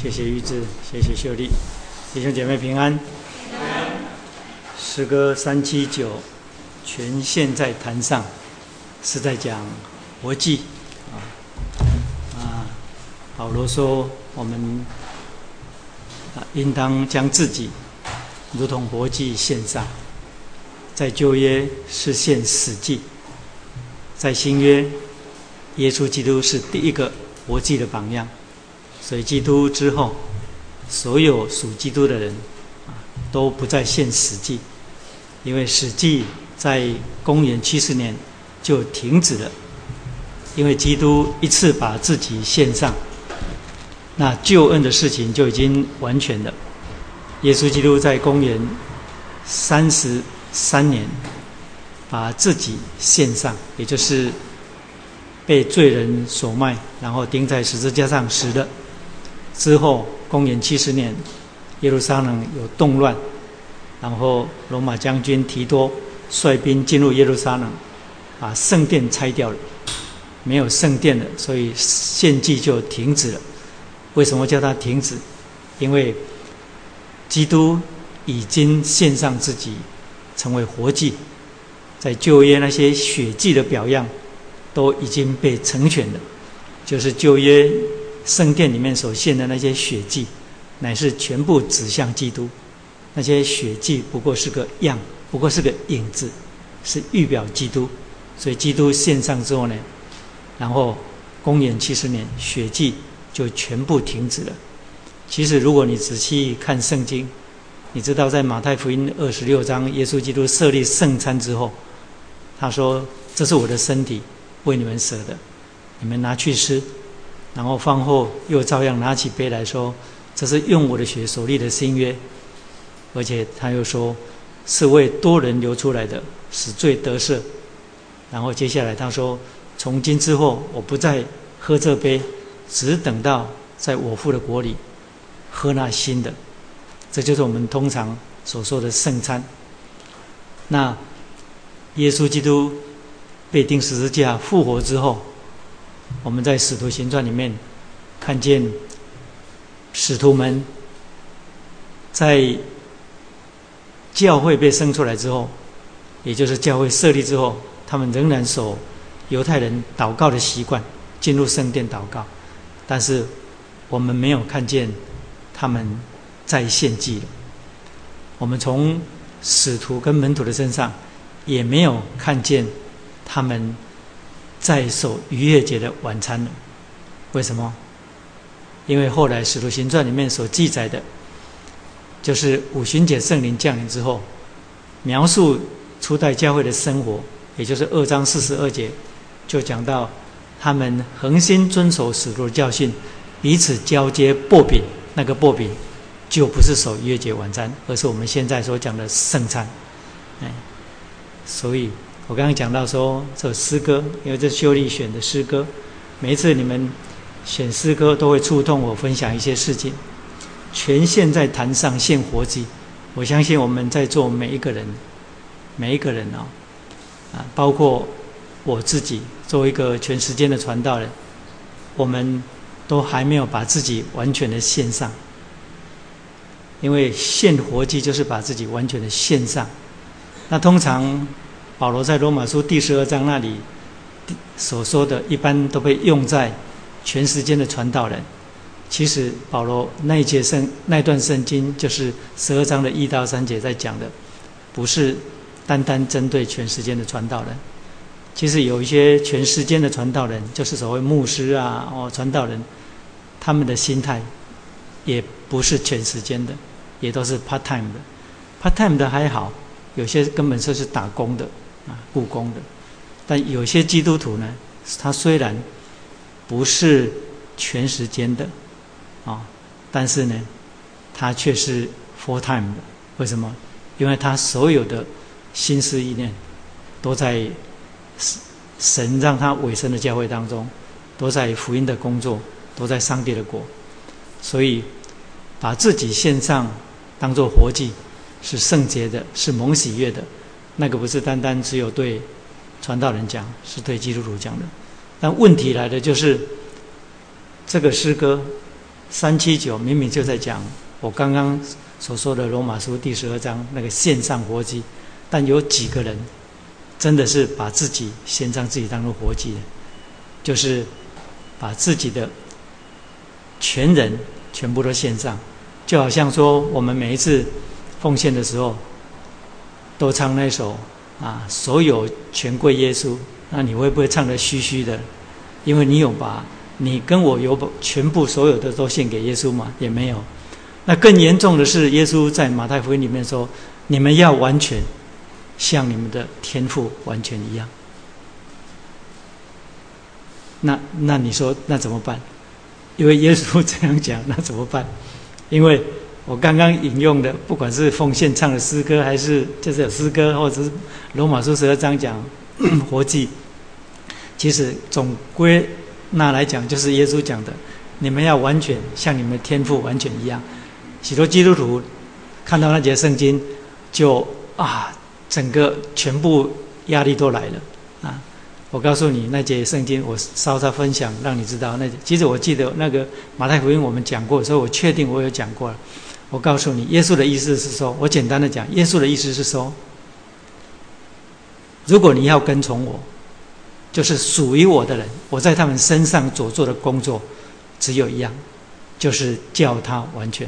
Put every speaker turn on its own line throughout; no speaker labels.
谢谢玉志，谢谢秀丽，弟兄姐妹平安。诗歌三七九，全线在坛上，是在讲活祭啊啊。保罗说，我们啊应当将自己如同活祭献上，在旧约是献死祭，在新约，耶稣基督是第一个活祭的榜样。所以，基督之后，所有属基督的人啊，都不再献史记，因为史记在公元七十年就停止了，因为基督一次把自己献上，那救恩的事情就已经完全了。耶稣基督在公元三十三年把自己献上，也就是被罪人所卖，然后钉在十字架上死的。之后，公元七十年，耶路撒冷有动乱，然后罗马将军提多率兵进入耶路撒冷，把圣殿拆掉了，没有圣殿了，所以献祭就停止了。为什么叫它停止？因为基督已经献上自己，成为活祭，在旧约那些血祭的表样都已经被成全了，就是旧约。圣殿里面所献的那些血祭，乃是全部指向基督。那些血祭不过是个样，不过是个影子，是预表基督。所以基督献上之后呢，然后公元七十年，血祭就全部停止了。其实，如果你仔细看圣经，你知道在马太福音二十六章，耶稣基督设立圣餐之后，他说：“这是我的身体，为你们舍的，你们拿去吃。”然后饭后又照样拿起杯来说：“这是用我的血所立的新约。”而且他又说：“是为多人流出来的，使罪得赦。”然后接下来他说：“从今之后，我不再喝这杯，只等到在我父的国里喝那新的。”这就是我们通常所说的圣餐。那耶稣基督被钉十字架复活之后。我们在《使徒行传》里面看见使徒们在教会被生出来之后，也就是教会设立之后，他们仍然守犹太人祷告的习惯，进入圣殿祷告。但是我们没有看见他们在献祭。我们从使徒跟门徒的身上也没有看见他们。在守逾越节的晚餐了，为什么？因为后来《使徒行传》里面所记载的，就是五旬节圣灵降临之后，描述初代教会的生活，也就是二章四十二节，就讲到他们恒心遵守使徒的教训，彼此交接薄饼，那个薄饼就不是守逾越节晚餐，而是我们现在所讲的圣餐。哎，所以。我刚刚讲到说这首诗歌，因为这秀丽选的诗歌，每一次你们选诗歌都会触动我分享一些事情。全线在坛上献活祭，我相信我们在座每一个人，每一个人哦，啊，包括我自己作为一个全时间的传道人，我们都还没有把自己完全的献上，因为献活祭就是把自己完全的献上。那通常。保罗在罗马书第十二章那里所说的，一般都被用在全时间的传道人。其实保罗那一节圣那段圣经，就是十二章的一到三节在讲的，不是单单针对全时间的传道人。其实有一些全时间的传道人，就是所谓牧师啊，哦，传道人，他们的心态也不是全时间的，也都是 part time 的。part time 的还好，有些根本就是打工的。啊，故宫的，但有些基督徒呢，他虽然不是全时间的，啊，但是呢，他却是 full time 的。为什么？因为他所有的心思意念都在神让他委身的教会当中，都在福音的工作，都在上帝的国。所以，把自己献上当做活祭，是圣洁的，是蒙喜悦的。那个不是单单只有对传道人讲，是对基督徒讲的。但问题来的就是，这个诗歌三七九明明就在讲我刚刚所说的罗马书第十二章那个献上活祭，但有几个人真的是把自己献上自己当做活祭的，就是把自己的全人全部都献上，就好像说我们每一次奉献的时候，都唱那首啊，所有全归耶稣，那你会不会唱得虚虚的？因为你有把你跟我有全部所有的都献给耶稣吗？也没有。那更严重的是，耶稣在马太福音里面说：“你们要完全像你们的天赋完全一样。”那那你说那怎么办？因为耶稣这样讲，那怎么办？因为我刚刚引用的，不管是奉献唱的诗歌，还是就是有诗歌，或者是罗马书十二章讲 活祭。其实总归那来讲，就是耶稣讲的，你们要完全像你们的天赋完全一样。许多基督徒看到那节圣经，就啊，整个全部压力都来了啊！我告诉你，那节圣经我稍稍分享，让你知道。那其实我记得那个马太福音我们讲过，所以我确定我有讲过了。我告诉你，耶稣的意思是说，我简单的讲，耶稣的意思是说，如果你要跟从我。就是属于我的人，我在他们身上所做的工作，只有一样，就是叫他完全。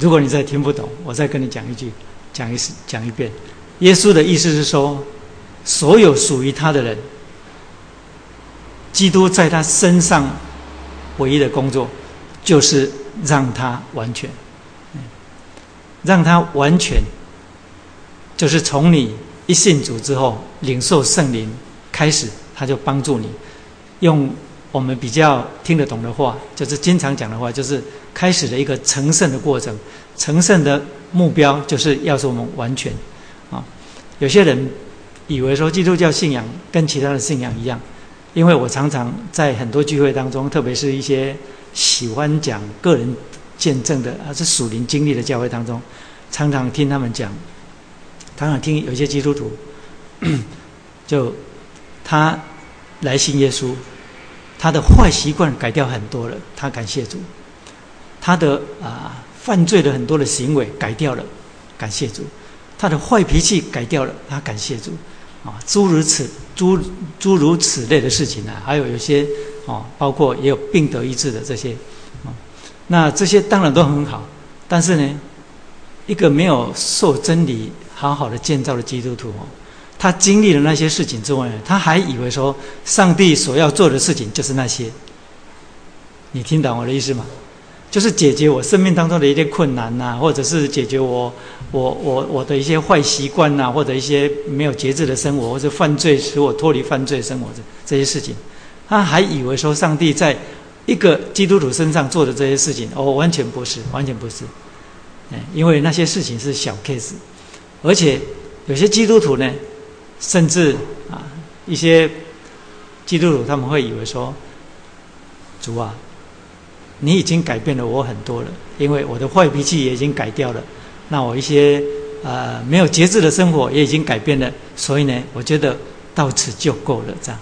如果你再听不懂，我再跟你讲一句，讲一次，讲一遍。耶稣的意思是说，所有属于他的人，基督在他身上唯一的工作，就是让他完全，让他完全。就是从你一信主之后，领受圣灵开始，他就帮助你。用我们比较听得懂的话，就是经常讲的话，就是开始了一个成圣的过程。成圣的目标就是要使我们完全。啊，有些人以为说基督教信仰跟其他的信仰一样，因为我常常在很多聚会当中，特别是一些喜欢讲个人见证的，还是属灵经历的教会当中，常常听他们讲。常常听有些基督徒，就他来信耶稣，他的坏习惯改掉很多了，他感谢主；他的啊犯罪的很多的行为改掉了，感谢主；他的坏脾气改掉了，他感谢主。啊，诸如此诸诸如此类的事情呢，还有有些哦，包括也有病得医治的这些，啊，那这些当然都很好，但是呢，一个没有受真理。好好的建造的基督徒哦，他经历了那些事情之外，他还以为说上帝所要做的事情就是那些。你听懂我的意思吗？就是解决我生命当中的一些困难呐，或者是解决我我我我的一些坏习惯呐，或者一些没有节制的生活，或者犯罪使我脱离犯罪生活这这些事情，他还以为说上帝在一个基督徒身上做的这些事情，哦，完全不是，完全不是，哎，因为那些事情是小 case。而且有些基督徒呢，甚至啊，一些基督徒他们会以为说：“主啊，你已经改变了我很多了，因为我的坏脾气也已经改掉了，那我一些呃没有节制的生活也已经改变了，所以呢，我觉得到此就够了，这样，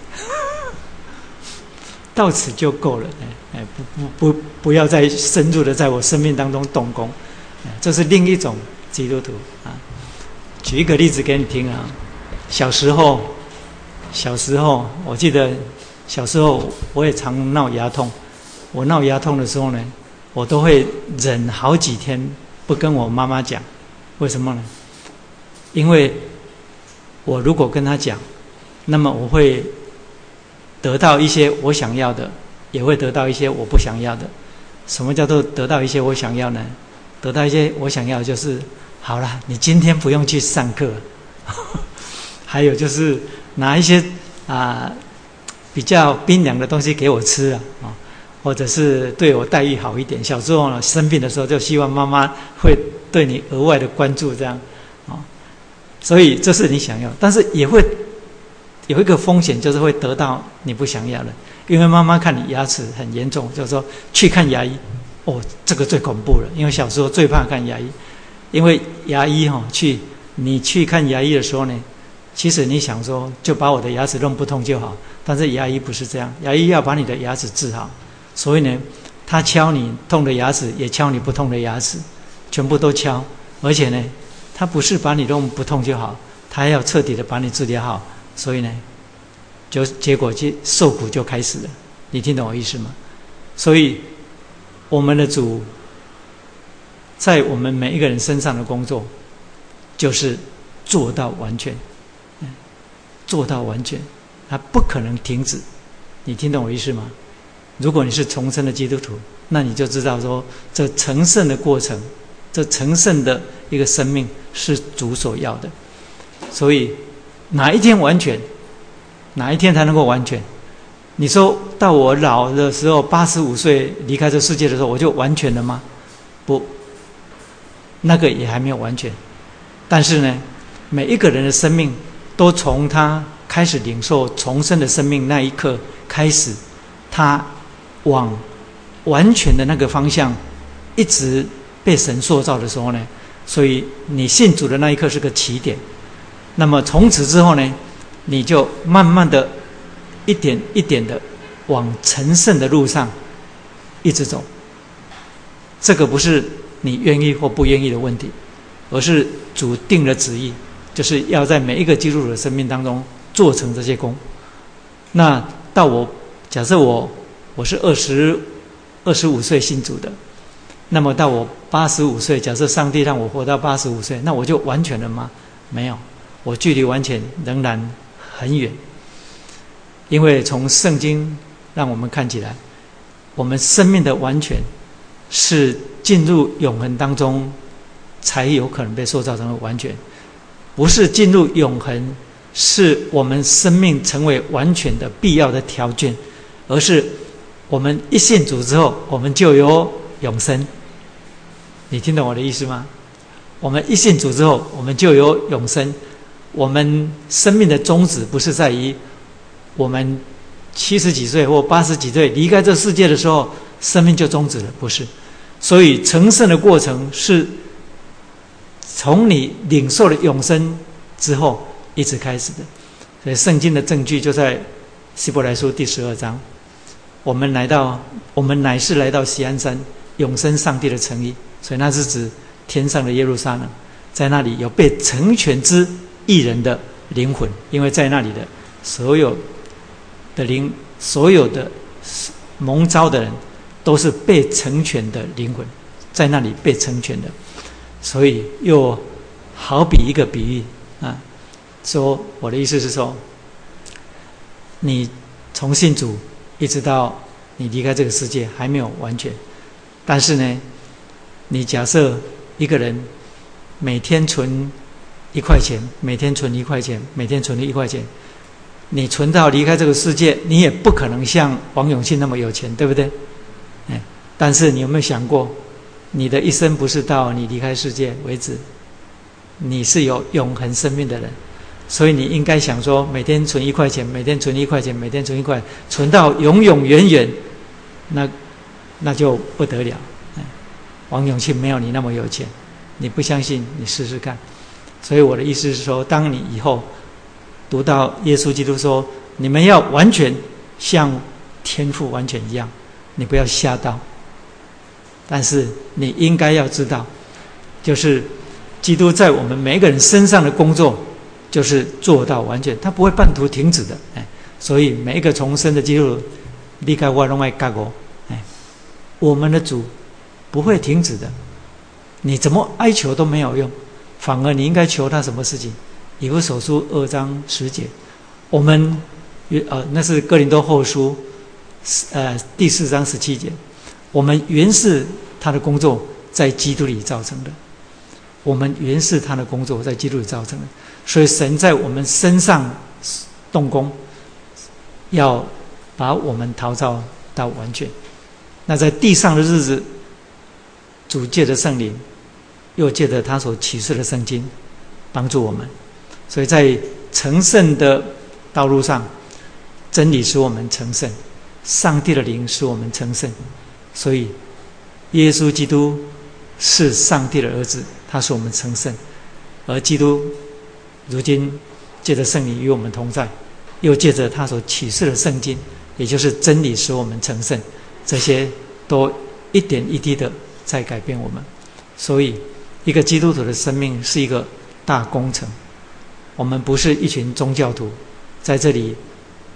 到此就够了，哎哎，不不不，不要再深入的在我生命当中动工，这是另一种基督徒啊。”举一个例子给你听啊，小时候，小时候，我记得小时候我也常闹牙痛。我闹牙痛的时候呢，我都会忍好几天不跟我妈妈讲。为什么呢？因为我如果跟她讲，那么我会得到一些我想要的，也会得到一些我不想要的。什么叫做得到一些我想要呢？得到一些我想要就是。好了，你今天不用去上课。还有就是拿一些啊比较冰凉的东西给我吃啊，啊，或者是对我待遇好一点。小时候呢生病的时候，就希望妈妈会对你额外的关注，这样啊。所以这是你想要，但是也会有一个风险，就是会得到你不想要的。因为妈妈看你牙齿很严重，就是说去看牙医。哦，这个最恐怖了，因为小时候最怕看牙医。因为牙医哈去，你去看牙医的时候呢，其实你想说，就把我的牙齿弄不痛就好，但是牙医不是这样，牙医要把你的牙齿治好，所以呢，他敲你痛的牙齿，也敲你不痛的牙齿，全部都敲，而且呢，他不是把你弄不痛就好，他要彻底的把你治疗好，所以呢，就结果就受苦就开始了，你听懂我意思吗？所以我们的主。在我们每一个人身上的工作，就是做到完全，做到完全，他不可能停止。你听懂我意思吗？如果你是重生的基督徒，那你就知道说，这成圣的过程，这成圣的一个生命是主所要的。所以，哪一天完全？哪一天才能够完全？你说到我老的时候，八十五岁离开这世界的时候，我就完全了吗？不。那个也还没有完全，但是呢，每一个人的生命都从他开始领受重生的生命那一刻开始，他往完全的那个方向一直被神塑造的时候呢，所以你信主的那一刻是个起点。那么从此之后呢，你就慢慢的一点一点的往成圣的路上一直走。这个不是。你愿意或不愿意的问题，而是主定的旨意，就是要在每一个基督徒的生命当中做成这些功。那到我假设我我是二十二十五岁信主的，那么到我八十五岁，假设上帝让我活到八十五岁，那我就完全了吗？没有，我距离完全仍然很远。因为从圣经让我们看起来，我们生命的完全是。进入永恒当中，才有可能被塑造成完全。不是进入永恒，是我们生命成为完全的必要的条件，而是我们一信主之后，我们就有永生。你听懂我的意思吗？我们一信主之后，我们就有永生。我们生命的宗旨不是在于我们七十几岁或八十几岁离开这世界的时候，生命就终止了，不是。所以成圣的过程是从你领受了永生之后一直开始的。所以圣经的证据就在希伯来书第十二章。我们来到，我们乃是来到锡安山永生上帝的诚意。所以那是指天上的耶路撒冷，在那里有被成全之一人的灵魂，因为在那里的所有的灵，所有的蒙召的人。都是被成全的灵魂，在那里被成全的，所以又好比一个比喻啊，说我的意思是说，你从信主一直到你离开这个世界还没有完全，但是呢，你假设一个人每天存一块钱，每天存一块钱，每天存了一块钱，你存到离开这个世界，你也不可能像王永庆那么有钱，对不对？哎但是你有没有想过，你的一生不是到你离开世界为止，你是有永恒生命的人，所以你应该想说，每天存一块钱，每天存一块钱，每天存一块，存到永永远远，那那就不得了。王永庆没有你那么有钱，你不相信，你试试看。所以我的意思是说，当你以后读到耶稣基督说，你们要完全像天父完全一样，你不要吓到。但是你应该要知道，就是基督在我们每个人身上的工作，就是做到完全，他不会半途停止的。哎，所以每一个重生的基督徒，离开外另外干过，哎，我们的主不会停止的。你怎么哀求都没有用，反而你应该求他什么事情？以弗所书二章十节，我们呃那是哥林多后书，呃第四章十七节。我们原是他的工作在基督里造成的，我们原是他的工作在基督里造成的，所以神在我们身上动工，要把我们陶造到完全。那在地上的日子，主借着圣灵，又借着他所启示的圣经，帮助我们。所以在成圣的道路上，真理使我们成圣，上帝的灵使我们成圣。所以，耶稣基督是上帝的儿子，他是我们成圣。而基督如今借着圣灵与我们同在，又借着他所启示的圣经，也就是真理使我们成圣，这些都一点一滴的在改变我们。所以，一个基督徒的生命是一个大工程。我们不是一群宗教徒，在这里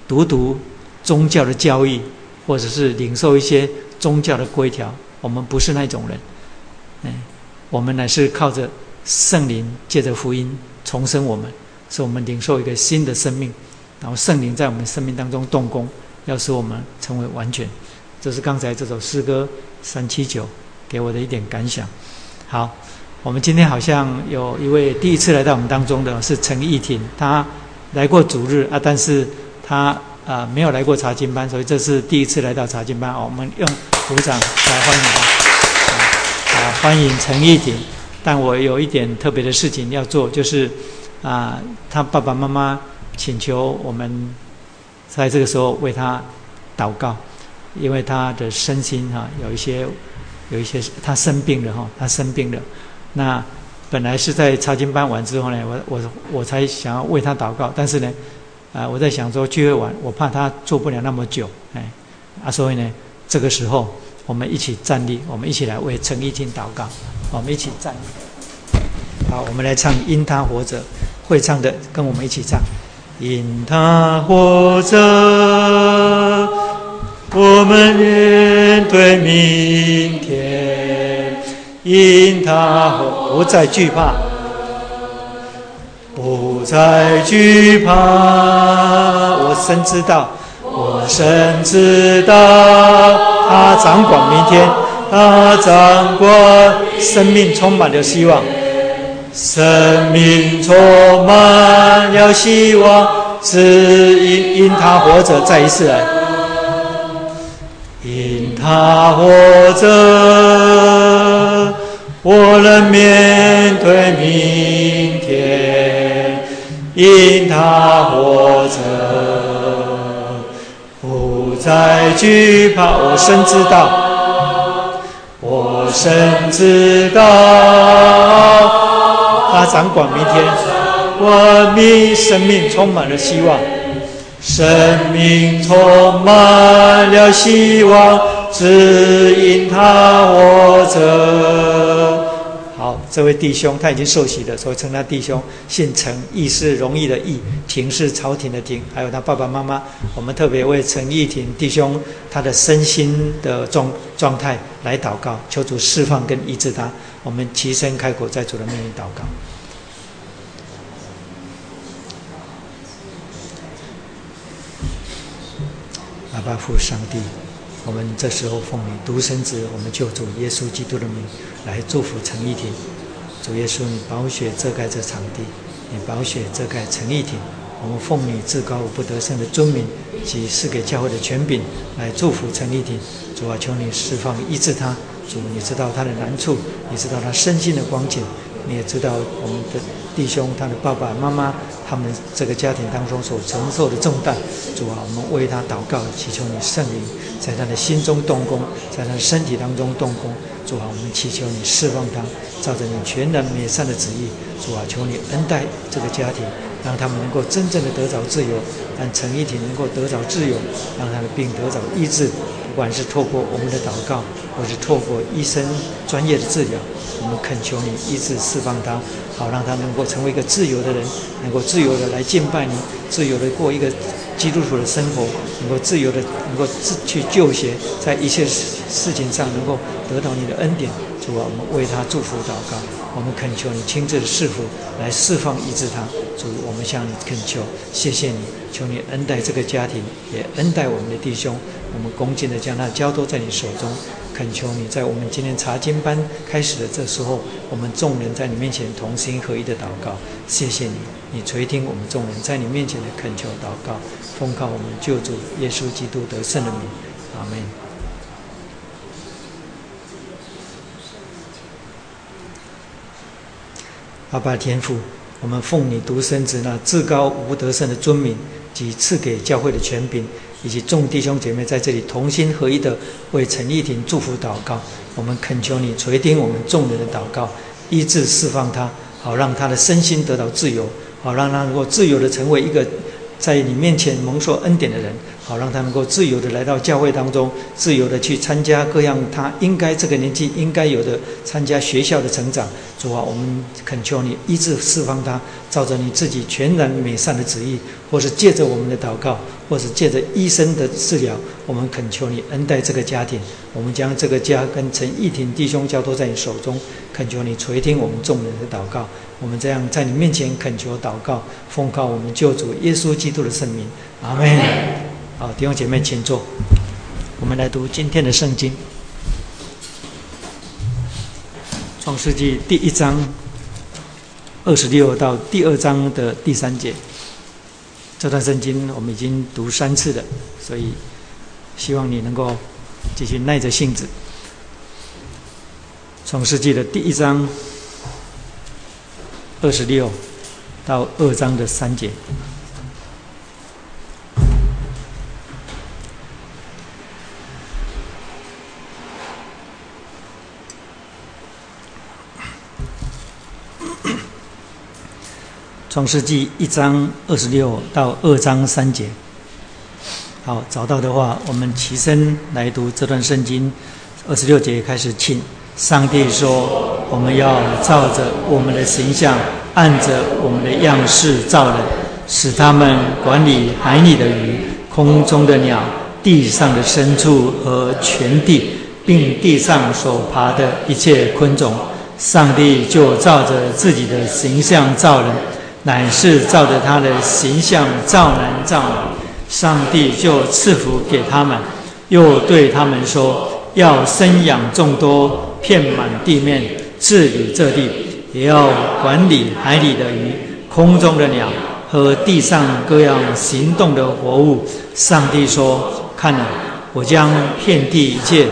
读读宗教的教义，或者是领受一些宗教的规条。我们不是那种人，嗯，我们乃是靠着圣灵，借着福音重生我们，使我们领受一个新的生命，然后圣灵在我们生命当中动工，要使我们成为完全。这是刚才这首诗歌三七九给我的一点感想。好。我们今天好像有一位第一次来到我们当中的是陈义婷，他来过主日啊，但是他啊没有来过查经班，所以这是第一次来到查经班哦。我们用鼓掌来欢迎他，啊，欢迎陈义婷。但我有一点特别的事情要做，就是啊，他爸爸妈妈请求我们在这个时候为他祷告，因为他的身心哈有一些有一些他生病了哈，他生病了。那本来是在查经班完之后呢，我我我才想要为他祷告，但是呢，啊，我在想说聚会完，我怕他做不了那么久，哎，啊，所以呢，这个时候我们一起站立，我们一起来为陈义听祷告，我们一起站。好，我们来唱《因他活着》，会唱的跟我们一起唱，《因他活着》，我们面对明天。因他不再惧怕，不再惧怕。我深知道，我深知道，他掌管明天，他掌管生命，充满了希望。生命充满了希望，只因因他活着，再一次来。因他活着。我能面对明天，因他活着，不再惧怕。我深知道，我深知道，他掌管明天，我命生命充满了希望，生命充满了希望，指引他活着。好这位弟兄他已经受洗了，所以称他弟兄。姓陈，义是容易的义，庭是朝廷的庭。还有他爸爸妈妈，我们特别为陈义庭弟兄他的身心的状状态来祷告，求主释放跟医治他。我们齐声开口，在主的面前祷告。阿爸父上帝。我们这时候奉你独生子，我们救主耶稣基督的名来祝福陈义庭。主耶稣，你宝血遮盖这场地，你宝血遮盖陈义庭。我们奉你至高无不得胜的尊名及赐给教会的权柄来祝福陈义庭。主啊，求你释放医治他。主，你知道他的难处，你知道他身心的光景，你也知道我们的弟兄他的爸爸妈妈。他们这个家庭当中所承受的重担，主啊，我们为他祷告，祈求你圣灵在他的心中动工，在他的身体当中动工。主啊，我们祈求你释放他，照着你全然美善的旨意。主啊，求你恩待这个家庭，让他们能够真正的得着自由，让陈一婷能够得着自由，让他的病得着医治。不管是透过我们的祷告，或是透过医生专业的治疗，我们恳求你医治释放他。好，让他能够成为一个自由的人，能够自由的来敬拜你，自由的过一个基督徒的生活，能够自由的能够自去救学，在一切事情上能够得到你的恩典。主啊，我们为他祝福祷告，我们恳求你亲自的赐福来释放医治他。主，我们向你恳求，谢谢你，求你恩待这个家庭，也恩待我们的弟兄。我们恭敬的将他交托在你手中。恳求你在我们今天查经班开始的这时候，我们众人在你面前同心合一的祷告。谢谢你，你垂听我们众人在你面前的恳求祷告，奉靠我们救主耶稣基督得胜的名，阿门。阿爸天父，我们奉你独生子那至高无得胜的尊名及赐给教会的权柄。以及众弟兄姐妹在这里同心合一的为陈丽婷祝福祷告，我们恳求你垂听我们众人的祷告，医治释放他，好让他的身心得到自由。好让他能够自由的成为一个在你面前蒙受恩典的人。好，让他能够自由的来到教会当中，自由的去参加各样他应该这个年纪应该有的参加学校的成长。主啊，我们恳求你医治释放他，照着你自己全然美善的旨意，或是借着我们的祷告，或是借着医生的治疗，我们恳求你恩待这个家庭。我们将这个家跟陈义庭弟兄交托在你手中，恳求你垂听我们众人的祷告。我们这样在你面前恳求祷告，奉告我们救主耶稣基督的圣名，阿门。好，弟兄姐妹，请坐。我们来读今天的圣经，《创世纪》第一章二十六到第二章的第三节。这段圣经我们已经读三次了，所以希望你能够继续耐着性子。《创世纪》的第一章二十六到二章的三节。创世纪一章二十六到二章三节，好，找到的话，我们齐声来读这段圣经。二十六节开始，请上帝说：“我们要照着我们的形象，按着我们的样式造人，使他们管理海里的鱼、空中的鸟、地上的牲畜和全地，并地上所爬的一切昆种。”上帝就照着自己的形象造人。乃是照着他的形象造男造女，上帝就赐福给他们，又对他们说：要生养众多，遍满地面，治理这地，也要管理海里的鱼、空中的鸟和地上各样行动的活物。上帝说：看了，我将遍地一切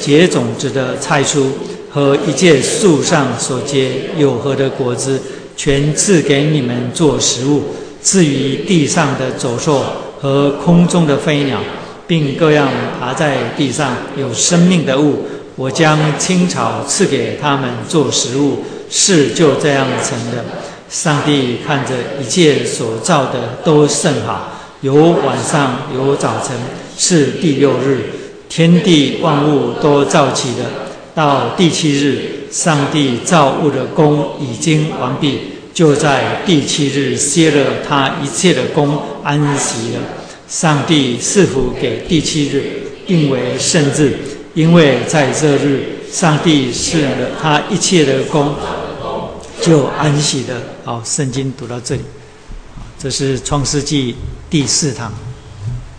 结种子的菜蔬和一切树上所结有核的果子。全赐给你们做食物。至于地上的走兽和空中的飞鸟，并各样爬在地上有生命的物，我将青草赐给他们做食物。事就这样成的。上帝看着一切所造的都甚好，有晚上有早晨，是第六日。天地万物都造齐了。到第七日，上帝造物的功已经完毕。就在第七日歇了他一切的功，安息了。上帝赐福给第七日，定为圣日，因为在这日，上帝赐了他一切的功，就安息了。好，圣经读到这里，这是创世纪第四堂。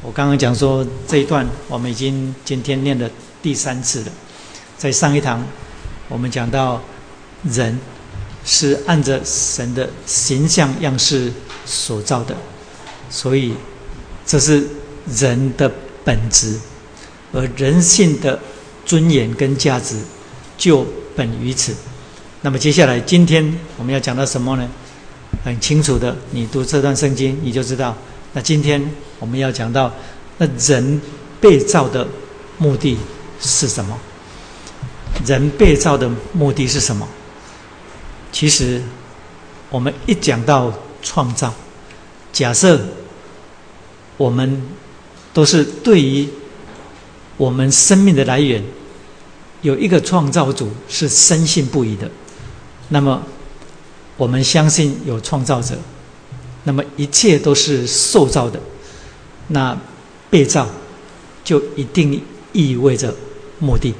我刚刚讲说这一段，我们已经今天念了第三次了。在上一堂，我们讲到人。是按着神的形象样式所造的，所以这是人的本质，而人性的尊严跟价值就本于此。那么接下来今天我们要讲到什么呢？很清楚的，你读这段圣经你就知道。那今天我们要讲到，那人被造的目的是什么？人被造的目的是什么？其实，我们一讲到创造，假设我们都是对于我们生命的来源有一个创造主是深信不疑的，那么我们相信有创造者，那么一切都是受造的，那被造就一定意味着目的。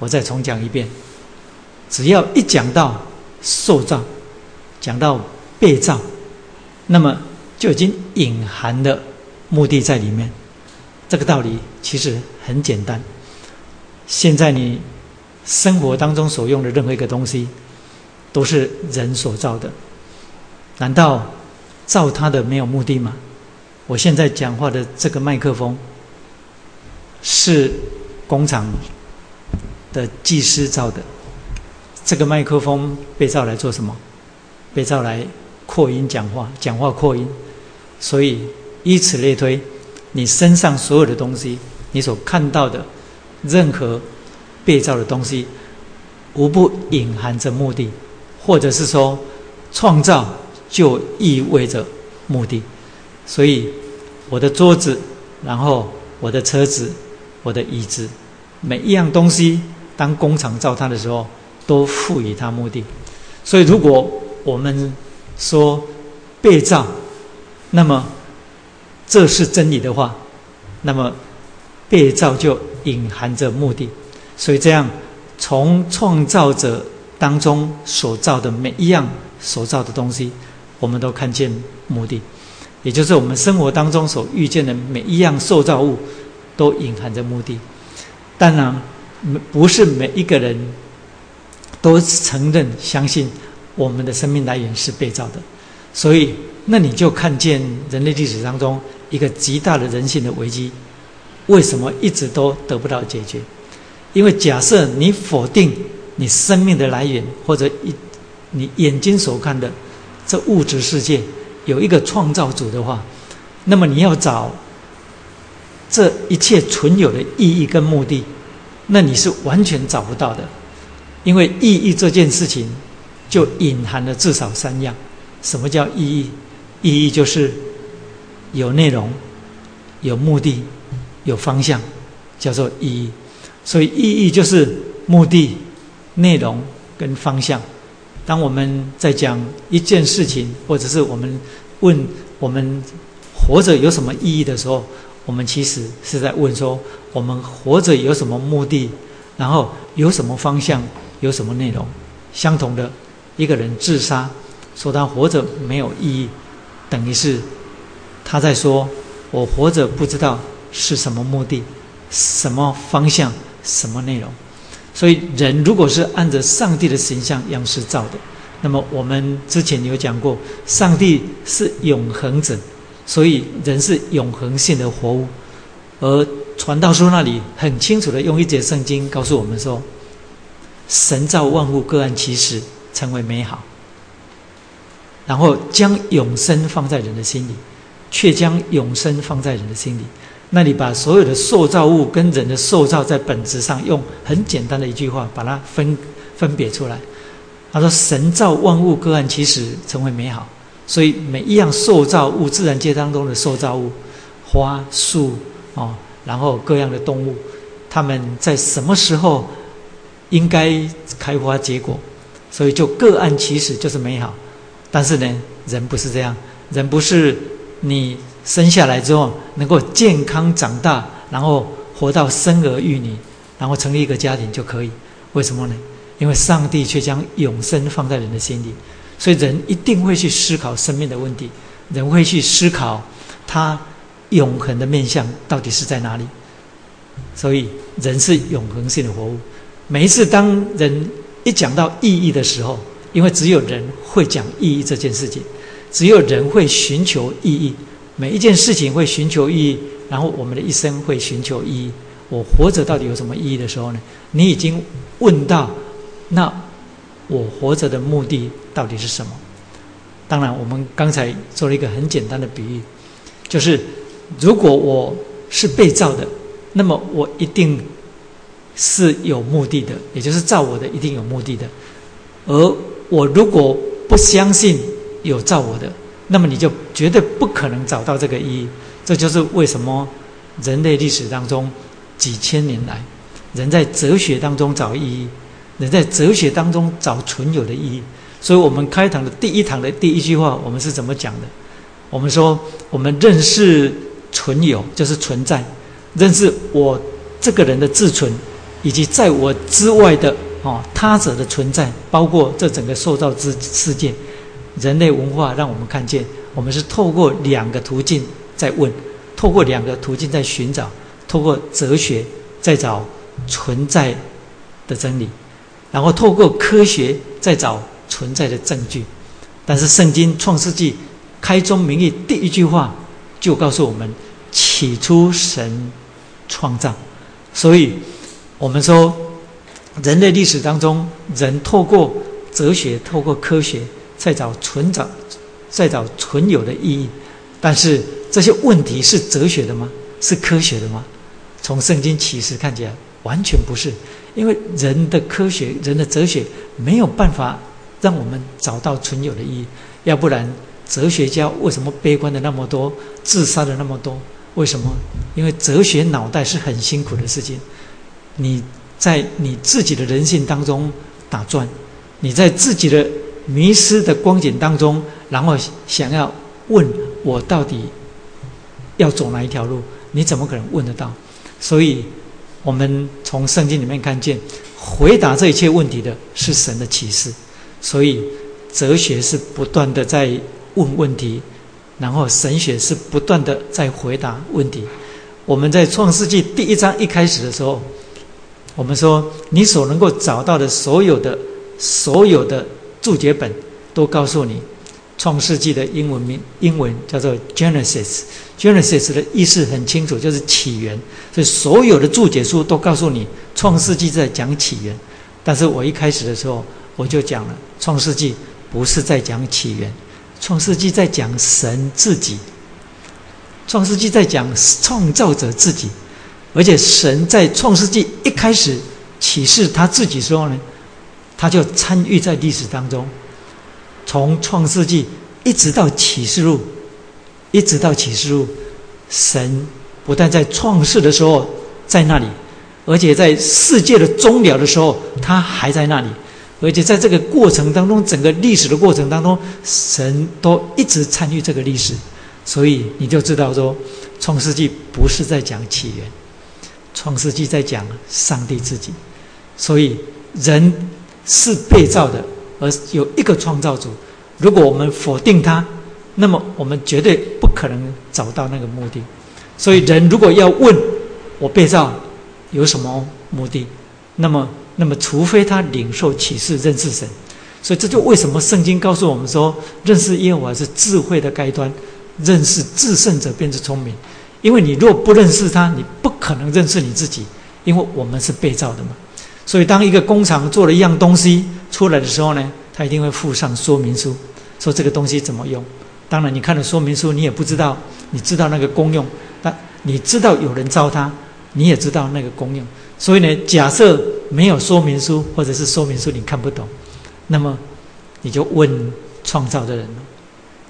我再重讲一遍，只要一讲到。受造，讲到被造，那么就已经隐含的目的在里面。这个道理其实很简单。现在你生活当中所用的任何一个东西，都是人所造的，难道造它的没有目的吗？我现在讲话的这个麦克风，是工厂的技师造的。这个麦克风被造来做什么？被造来扩音讲话，讲话扩音。所以以此类推，你身上所有的东西，你所看到的任何被造的东西，无不隐含着目的，或者是说，创造就意味着目的。所以，我的桌子，然后我的车子，我的椅子，每一样东西，当工厂造它的时候，都赋予它目的。所以，如果我们说被造，那么这是真理的话，那么被造就隐含着目的。所以，这样从创造者当中所造的每一样所造的东西，我们都看见目的。也就是我们生活当中所遇见的每一样受造物，都隐含着目的。当然，不是每一个人都承认、相信我们的生命来源是被造的。所以，那你就看见人类历史当中一个极大的人性的危机：为什么一直都得不到解决？因为假设你否定你生命的来源，或者一你眼睛所看的这物质世界。有一个创造主的话，那么你要找这一切存有的意义跟目的，那你是完全找不到的，因为意义这件事情就隐含了至少三样。什么叫意义？意义就是有内容、有目的、有方向，叫做意义。所以意义就是目的、内容跟方向。当我们在讲一件事情，或者是我们问我们活着有什么意义的时候，我们其实是在问说：我们活着有什么目的？然后有什么方向？有什么内容？相同的，一个人自杀，说他活着没有意义，等于是他在说：我活着不知道是什么目的、什么方向、什么内容。所以，人如果是按着上帝的形象样式造的，那么我们之前有讲过，上帝是永恒者，所以人是永恒性的活物。而传道书那里很清楚的用一节圣经告诉我们说：神造万物各按其时，成为美好，然后将永生放在人的心里，却将永生放在人的心里。那你把所有的塑造物跟人的塑造在本质上用很简单的一句话把它分分别出来。他说：“神造万物各按其时成为美好，所以每一样塑造物，自然界当中的塑造物，花树哦，然后各样的动物，他们在什么时候应该开花结果？所以就各按其时就是美好。但是呢，人不是这样，人不是你。”生下来之后能够健康长大，然后活到生儿育女，然后成立一个家庭就可以。为什么呢？因为上帝却将永生放在人的心里，所以人一定会去思考生命的问题，人会去思考他永恒的面相到底是在哪里。所以人是永恒性的活物。每一次当人一讲到意义的时候，因为只有人会讲意义这件事情，只有人会寻求意义。每一件事情会寻求意义，然后我们的一生会寻求意义。我活着到底有什么意义的时候呢？你已经问到，那我活着的目的到底是什么？当然，我们刚才做了一个很简单的比喻，就是如果我是被造的，那么我一定是有目的的，也就是造我的一定有目的的。而我如果不相信有造我的，那么你就绝对不可能找到这个意义，这就是为什么人类历史当中几千年来，人在哲学当中找意义，人在哲学当中找存有的意义。所以我们开堂的第一堂的第一句话，我们是怎么讲的？我们说，我们认识存有就是存在，认识我这个人的自存，以及在我之外的哦他者的存在，包括这整个受造之世界。人类文化让我们看见，我们是透过两个途径在问，透过两个途径在寻找，透过哲学在找存在的真理，然后透过科学在找存在的证据。但是圣经创世纪开宗明义第一句话就告诉我们：起初神创造。所以，我们说人类历史当中，人透过哲学，透过科学。在找存找，在找存有的意义，但是这些问题是哲学的吗？是科学的吗？从圣经启示看起来完全不是，因为人的科学、人的哲学没有办法让我们找到存有的意义，要不然哲学家为什么悲观的那么多，自杀的那么多？为什么？因为哲学脑袋是很辛苦的事情。你在你自己的人性当中打转，你在自己的迷失的光景当中，然后想要问我到底要走哪一条路？你怎么可能问得到？所以，我们从圣经里面看见，回答这一切问题的是神的启示。所以，哲学是不断的在问问题，然后神学是不断的在回答问题。我们在创世纪第一章一开始的时候，我们说，你所能够找到的所有的、所有的注解本，都告诉你。创世纪的英文名，英文叫做 Genesis。Genesis 的意思很清楚，就是起源。所以所有的注解书都告诉你，创世纪在讲起源。但是我一开始的时候，我就讲了，创世纪不是在讲起源，创世纪在讲神自己。创世纪在讲创造者自己，而且神在创世纪一开始启示他自己时候呢，他就参与在历史当中。从创世纪一直到启示录，一直到启示录，神不但在创世的时候在那里，而且在世界的终了的时候，他还在那里，而且在这个过程当中，整个历史的过程当中，神都一直参与这个历史，所以你就知道说，创世纪不是在讲起源，创世纪在讲上帝自己，所以人是被造的。而有一个创造主，如果我们否定他，那么我们绝对不可能找到那个目的。所以，人如果要问我被造有什么目的，那么，那么除非他领受启示认识神。所以，这就为什么圣经告诉我们说，认识耶和华是智慧的开端，认识至圣者便是聪明。因为你若不认识他，你不可能认识你自己，因为我们是被造的嘛。所以，当一个工厂做了一样东西。出来的时候呢，他一定会附上说明书，说这个东西怎么用。当然，你看了说明书，你也不知道，你知道那个功用，但你知道有人招他，你也知道那个功用。所以呢，假设没有说明书，或者是说明书你看不懂，那么你就问创造的人，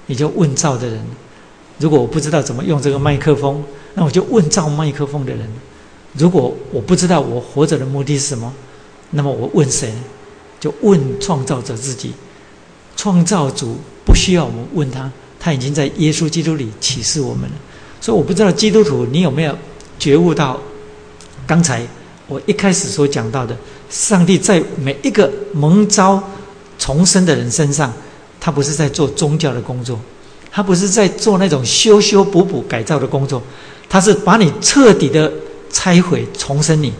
你就问造的人。如果我不知道怎么用这个麦克风，那我就问造麦克风的人。如果我不知道我活着的目的是什么，那么我问谁？就问创造者自己，创造主不需要我们问他，他已经在耶稣基督里启示我们了。所以我不知道基督徒你有没有觉悟到，刚才我一开始所讲到的，上帝在每一个蒙召重生的人身上，他不是在做宗教的工作，他不是在做那种修修补补改造的工作，他是把你彻底的拆毁重生你，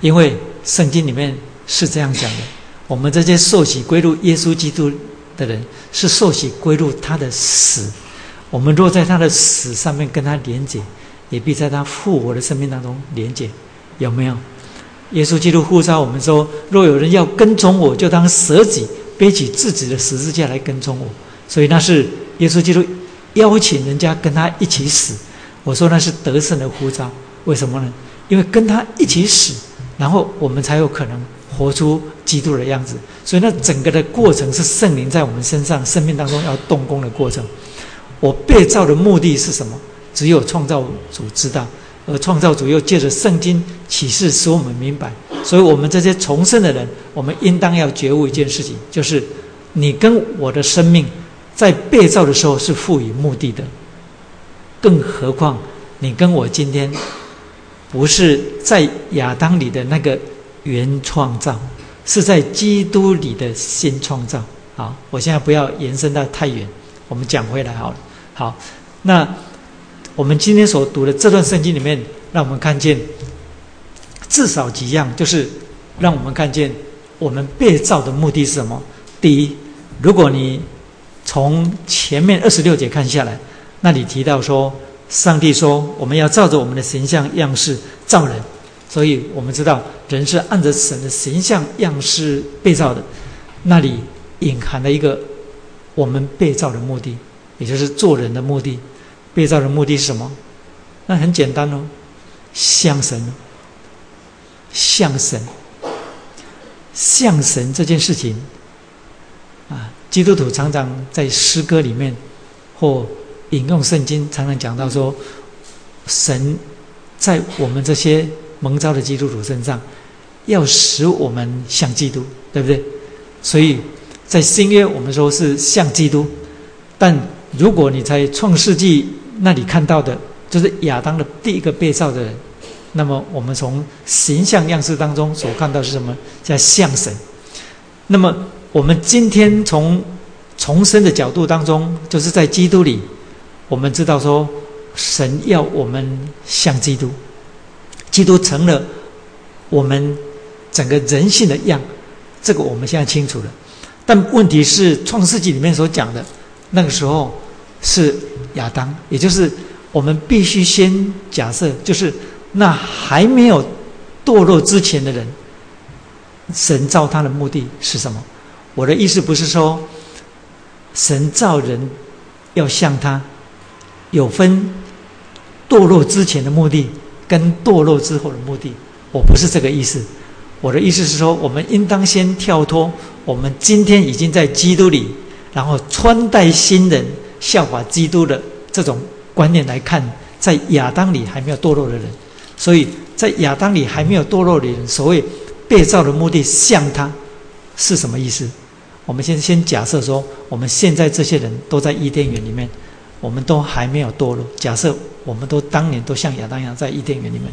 因为圣经里面是这样讲的。我们这些受洗归入耶稣基督的人，是受洗归入他的死。我们若在他的死上面跟他连接，也必在他复活的生命当中连接。有没有？耶稣基督呼召我们说：若有人要跟从我，就当舍己，背起自己的十字架来跟从我。所以那是耶稣基督邀请人家跟他一起死。我说那是得胜的呼召。为什么呢？因为跟他一起死，然后我们才有可能。活出基督的样子，所以那整个的过程是圣灵在我们身上生命当中要动工的过程。我被造的目的是什么？只有创造主知道，而创造主又借着圣经启示使我们明白。所以，我们这些重生的人，我们应当要觉悟一件事情，就是你跟我的生命在被造的时候是赋予目的的，更何况你跟我今天不是在亚当里的那个。原创造是在基督里的新创造。好，我现在不要延伸到太远，我们讲回来好了。好，那我们今天所读的这段圣经里面，让我们看见至少几样，就是让我们看见我们被造的目的是什么。第一，如果你从前面二十六节看下来，那里提到说，上帝说我们要照着我们的形象样式造人。所以我们知道，人是按着神的形象样式被造的，那里隐含了一个我们被造的目的，也就是做人的目的。被造的目的是什么？那很简单哦，像神，像神，像神这件事情啊，基督徒常常在诗歌里面或引用圣经，常常讲到说，神在我们这些蒙召的基督徒身上，要使我们像基督，对不对？所以在新约，我们说是像基督，但如果你在创世纪那里看到的，就是亚当的第一个被造的人，那么我们从形象样式当中所看到是什么？叫像神。那么我们今天从重生的角度当中，就是在基督里，我们知道说，神要我们像基督，基督成了我们整个人性的样。这个我们现在清楚了，但问题是创世纪里面所讲的，那个时候是亚当，也就是我们必须先假设，就是那还没有堕落之前的人，神造他的目的是什么？我的意思不是说神造人要像他，有分堕落之前的目的跟堕落之后的目的，我不是这个意思。我的意思是说，我们应当先跳脱我们今天已经在基督里，然后穿戴新人，效法基督的这种观念来看，在亚当里还没有堕落的人。所以在亚当里还没有堕落的人，所谓被造的目的像他，是什么意思？我们先先假设说，我们现在这些人都在伊甸园里面，我们都还没有堕落。假设我们都当年都像亚当一样在伊甸园里面，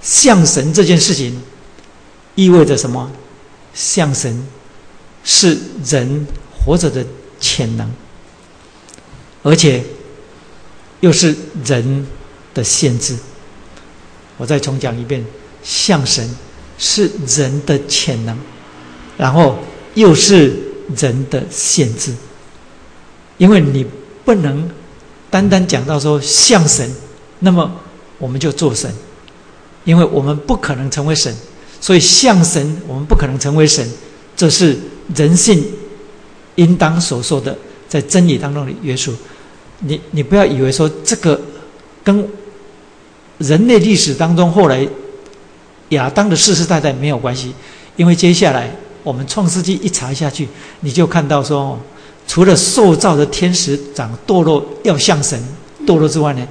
像神这件事情。意味着什么？像神是人活着的潜能，而且又是人的限制。我再重讲一遍：像神是人的潜能，然后又是人的限制。因为你不能单单讲到说像神，那么我们就做神，因为我们不可能成为神。所以，像神，我们不可能成为神，这是人性应当所受的，在真理当中的约束。你你不要以为说这个跟人类历史当中后来亚当的世世代代没有关系，因为接下来我们创世纪一查下去，你就看到说，除了受造的天使长堕落要像神堕落之外呢，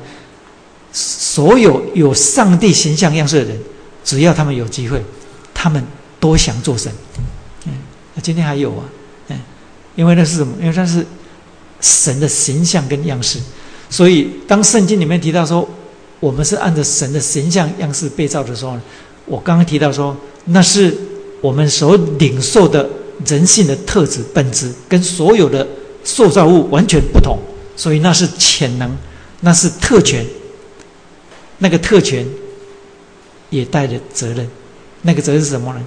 所有有上帝形象样式的人。只要他们有机会，他们都想做神。嗯，那今天还有啊，嗯，因为那是什么？因为那是神的形象跟样式。所以当圣经里面提到说我们是按照神的形象样式被造的时候，我刚刚提到说那是我们所领受的人性的特质本质，跟所有的塑造物完全不同。所以那是潜能，那是特权，那个特权。也带着责任，那个责任是什么呢？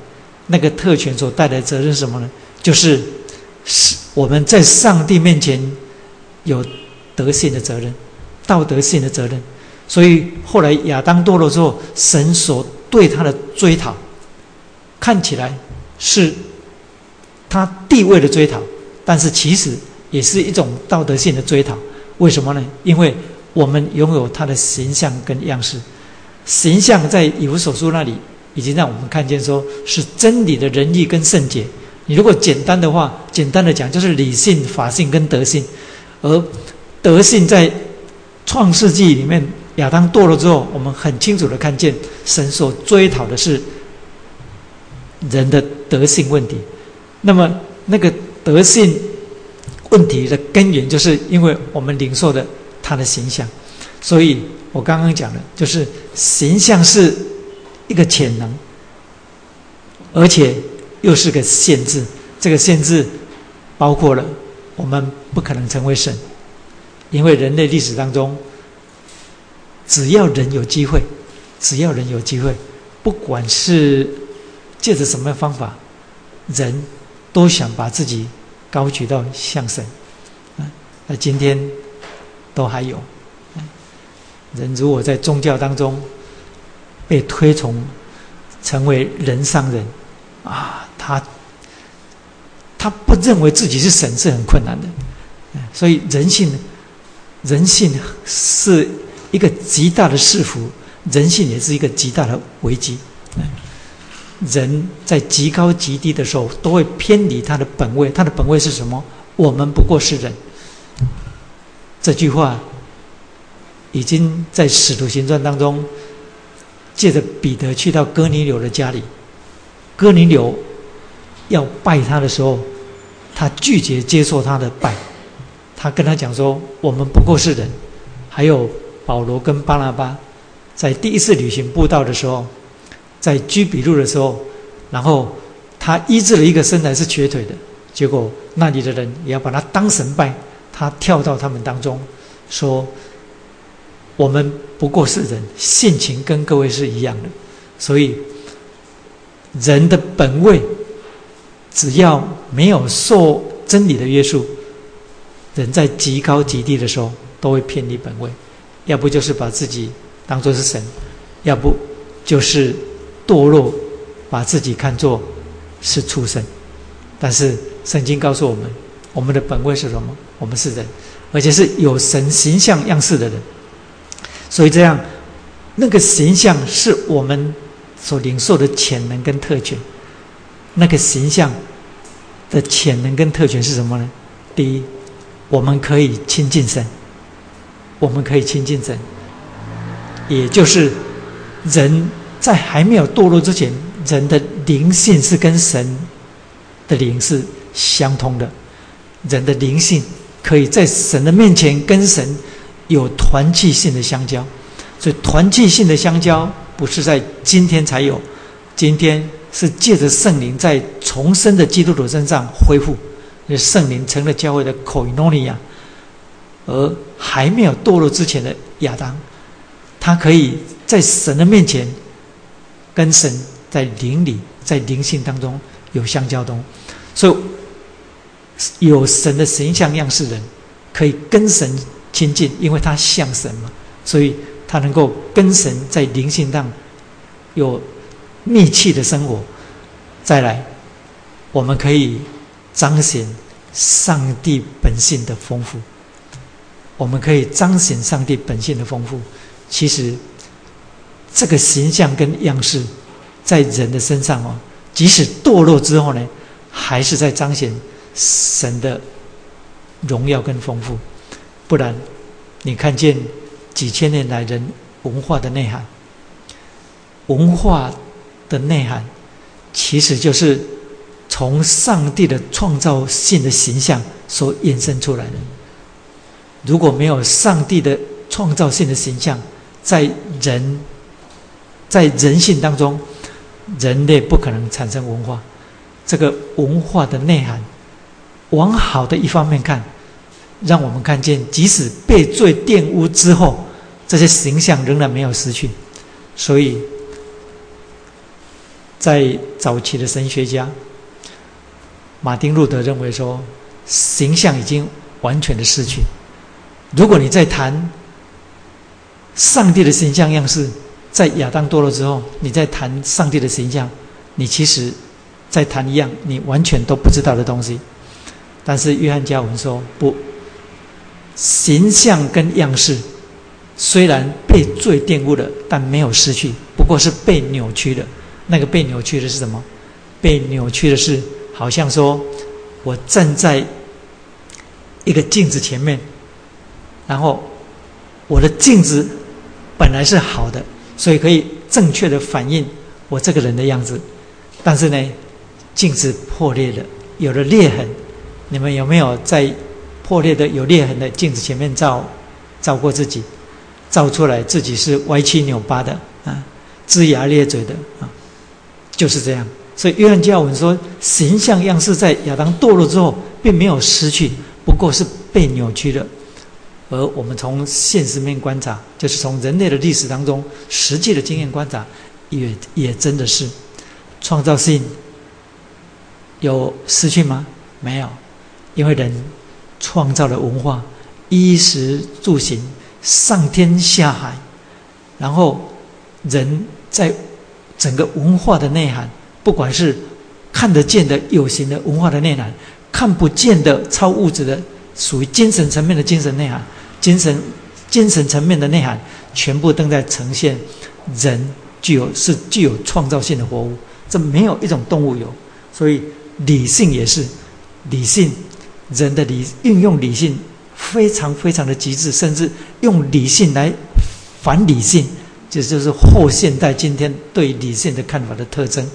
那个特权所带来的责任是什么呢？就是是我们在上帝面前有德性的责任，道德性的责任。所以后来亚当堕落之后，神所对他的追讨，看起来是他地位的追讨，但是其实也是一种道德性的追讨。为什么呢？因为我们拥有他的形象跟样式。形象在以弗所书那里已经让我们看见，说是真理的仁义跟圣洁。你如果简单的话，简单的讲就是理性、法性跟德性。而德性在创世纪里面，亚当堕落之后，我们很清楚的看见神所追讨的是人的德性问题。那么那个德性问题的根源，就是因为我们领受的他的形象，所以。我刚刚讲的，就是形象是一个潜能，而且又是个限制。这个限制包括了我们不可能成为神，因为人类历史当中，只要人有机会，只要人有机会，不管是借着什么方法，人都想把自己高举到像神。那今天都还有。人如果在宗教当中被推崇成为人上人，啊，他他不认为自己是神是很困难的，所以人性人性是一个极大的束缚，人性也是一个极大的危机。人在极高极低的时候都会偏离他的本位，他的本位是什么？我们不过是人。这句话已经在《使徒行传》当中，借着彼得去到哥尼流的家里，哥尼流要拜他的时候，他拒绝接受他的拜，他跟他讲说：“我们不过是人。”还有保罗跟巴拿巴在第一次旅行布道的时候，在居比路的时候，然后他医治了一个身材是瘸腿的，结果那里的人也要把他当神拜。他跳到他们当中，说：“我们不过是人，性情跟各位是一样的，所以人的本位，只要没有受真理的约束，人在极高极低的时候都会偏离本位，要不就是把自己当作是神，要不就是堕落，把自己看作是畜生。但是圣经告诉我们，我们的本位是什么？”我们是人，而且是有神形象样式的人，所以这样，那个形象是我们所领受的潜能跟特权。那个形象的潜能跟特权是什么呢？第一，我们可以亲近神，我们可以亲近神，也就是人在还没有堕落之前，人的灵性是跟神的灵是相通的，人的灵性。可以在神的面前跟神有团契性的相交，所以团契性的相交不是在今天才有，今天是借着圣灵在重生的基督徒身上恢复，那圣灵成了教会的口语诺利亚，而还没有堕落之前的亚当，他可以在神的面前跟神在灵里在灵性当中有相交通，所以。有神的形象样式人，可以跟神亲近，因为他像神嘛，所以他能够跟神在灵性上有密切的生活。再来，我们可以彰显上帝本性的丰富。我们可以彰显上帝本性的丰富。其实，这个形象跟样式在人的身上哦，即使堕落之后呢，还是在彰显。神的荣耀跟丰富，不然你看见几千年来人文化的内涵，文化的内涵其实就是从上帝的创造性的形象所衍生出来的。如果没有上帝的创造性的形象，在人在人性当中，人类不可能产生文化。这个文化的内涵。往好的一方面看，让我们看见，即使被罪玷污之后，这些形象仍然没有失去。所以，在早期的神学家马丁路德认为说，形象已经完全的失去。如果你在谈上帝的形象样式，在亚当堕落之后，你在谈上帝的形象，你其实在谈一样你完全都不知道的东西。但是约翰加文说不，形象跟样式虽然被罪玷污了，但没有失去，不过是被扭曲的。那个被扭曲的是什么？被扭曲的是，好像说我站在一个镜子前面，然后我的镜子本来是好的，所以可以正确的反映我这个人的样子。但是呢，镜子破裂了，有了裂痕。你们有没有在破裂的有裂痕的镜子前面照照过自己？照出来自己是歪七扭八的啊，龇牙咧嘴的啊，就是这样。所以约翰教文说，形象样式在亚当堕落之后并没有失去，不过是被扭曲的。而我们从现实面观察，就是从人类的历史当中实际的经验观察，也也真的是创造性有失去吗？没有。因为人创造了文化，衣食住行，上天下海，然后人在整个文化的内涵，不管是看得见的有形的文化的内涵，看不见的超物质的，属于精神层面的精神内涵，精神精神层面的内涵，全部都在呈现人具有是具有创造性的活物，这没有一种动物有，所以理性也是理性。人的理运用理性非常非常的极致，甚至用理性来反理性，这就是后现代今天对理性的看法的特征。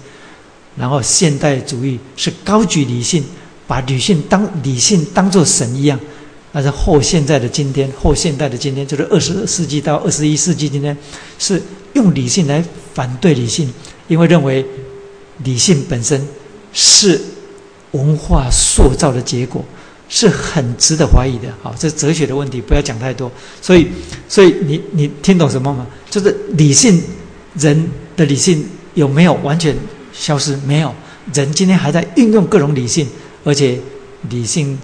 然后现代主义是高举理性，把理性当理性当做神一样。但是后现代的今天，后现代的今天，就是二十世纪到二十一世纪今天，是用理性来反对理性，因为认为理性本身是文化塑造的结果，是很值得怀疑的。好，这是哲学的问题不要讲太多。所以，所以你你听懂什么吗？就是理性人的理性有没有完全消失？没有，人今天还在运用各种理性，而且理性。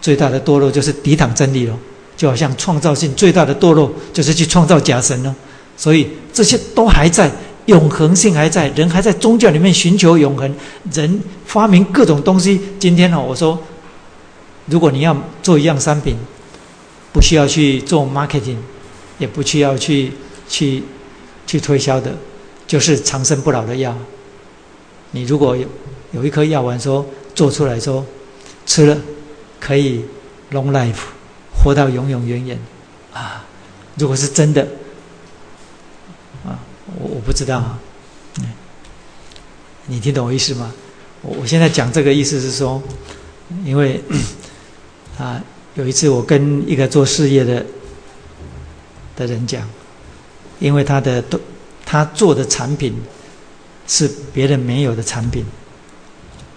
最大的堕落就是抵挡真理了，就好像创造性最大的堕落就是去创造假神了。所以这些都还在，永恒性还在，人还在宗教里面寻求永恒，人发明各种东西。今天呢，我说，如果你要做一样商品，不需要去做 marketing，也不需要去去去推销的，就是长生不老的药。你如果有有一颗药丸，说做出来说吃了。可以 long life，活到永永远远，啊！如果是真的，啊，我我不知道啊，你听懂我意思吗？我我现在讲这个意思是说，因为啊，有一次我跟一个做事业的的人讲，因为他的他做的产品是别人没有的产品，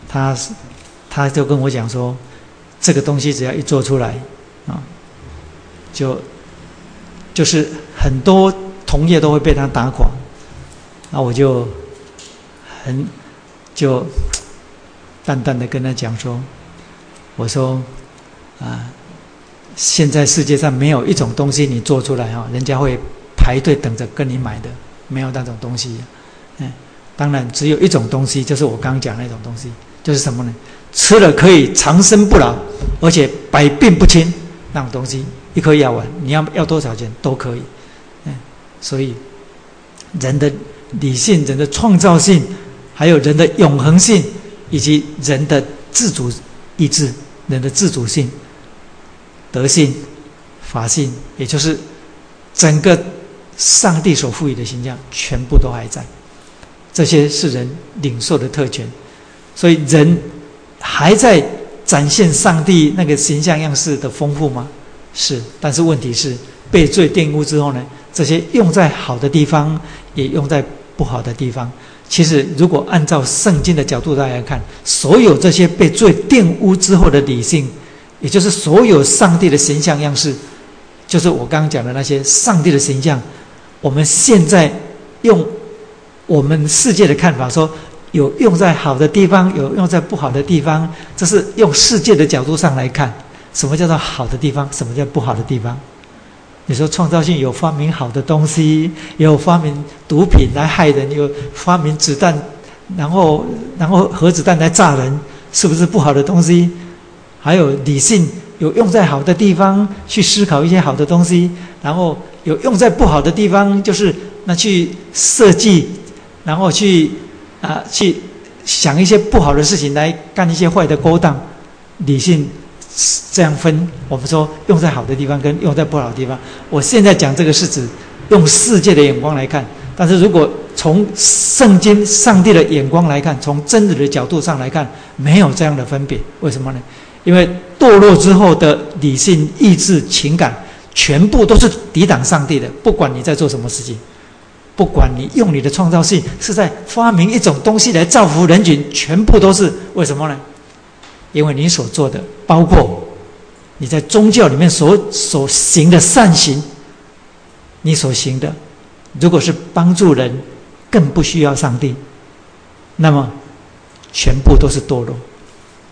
他他就跟我讲说。这个东西只要一做出来，啊，就就是很多同业都会被他打垮，那我就很就淡淡的跟他讲说，我说啊，现在世界上没有一种东西你做出来哈，人家会排队等着跟你买的，没有那种东西，嗯，当然只有一种东西，就是我刚刚讲那种东西，就是什么呢？吃了可以长生不老，而且百病不侵那种东西，一颗药丸，你要要多少钱都可以。嗯，所以人的理性、人的创造性，还有人的永恒性，以及人的自主意志、人的自主性、德性、法性，也就是整个上帝所赋予的形象，全部都还在。这些是人领受的特权，所以人。还在展现上帝那个形象样式的丰富吗？是，但是问题是被罪玷污之后呢？这些用在好的地方，也用在不好的地方。其实，如果按照圣经的角度来看，所有这些被罪玷污之后的理性，也就是所有上帝的形象样式，就是我刚刚讲的那些上帝的形象。我们现在用我们世界的看法说。有用在好的地方，有用在不好的地方，这是用世界的角度上来看，什么叫做好的地方，什么叫不好的地方？你说创造性有发明好的东西，有发明毒品来害人，有发明子弹，然后然后核子弹来炸人，是不是不好的东西？还有理性有用在好的地方去思考一些好的东西，然后有用在不好的地方，就是那去设计，然后去。啊，去想一些不好的事情来干一些坏的勾当，理性这样分。我们说用在好的地方跟用在不好的地方。我现在讲这个是指用世界的眼光来看，但是如果从圣经上帝的眼光来看，从真理的角度上来看，没有这样的分别。为什么呢？因为堕落之后的理性、意志、情感，全部都是抵挡上帝的。不管你在做什么事情。不管你用你的创造性是在发明一种东西来造福人群，全部都是为什么呢？因为你所做的，包括你在宗教里面所所行的善行，你所行的，如果是帮助人，更不需要上帝，那么全部都是堕落，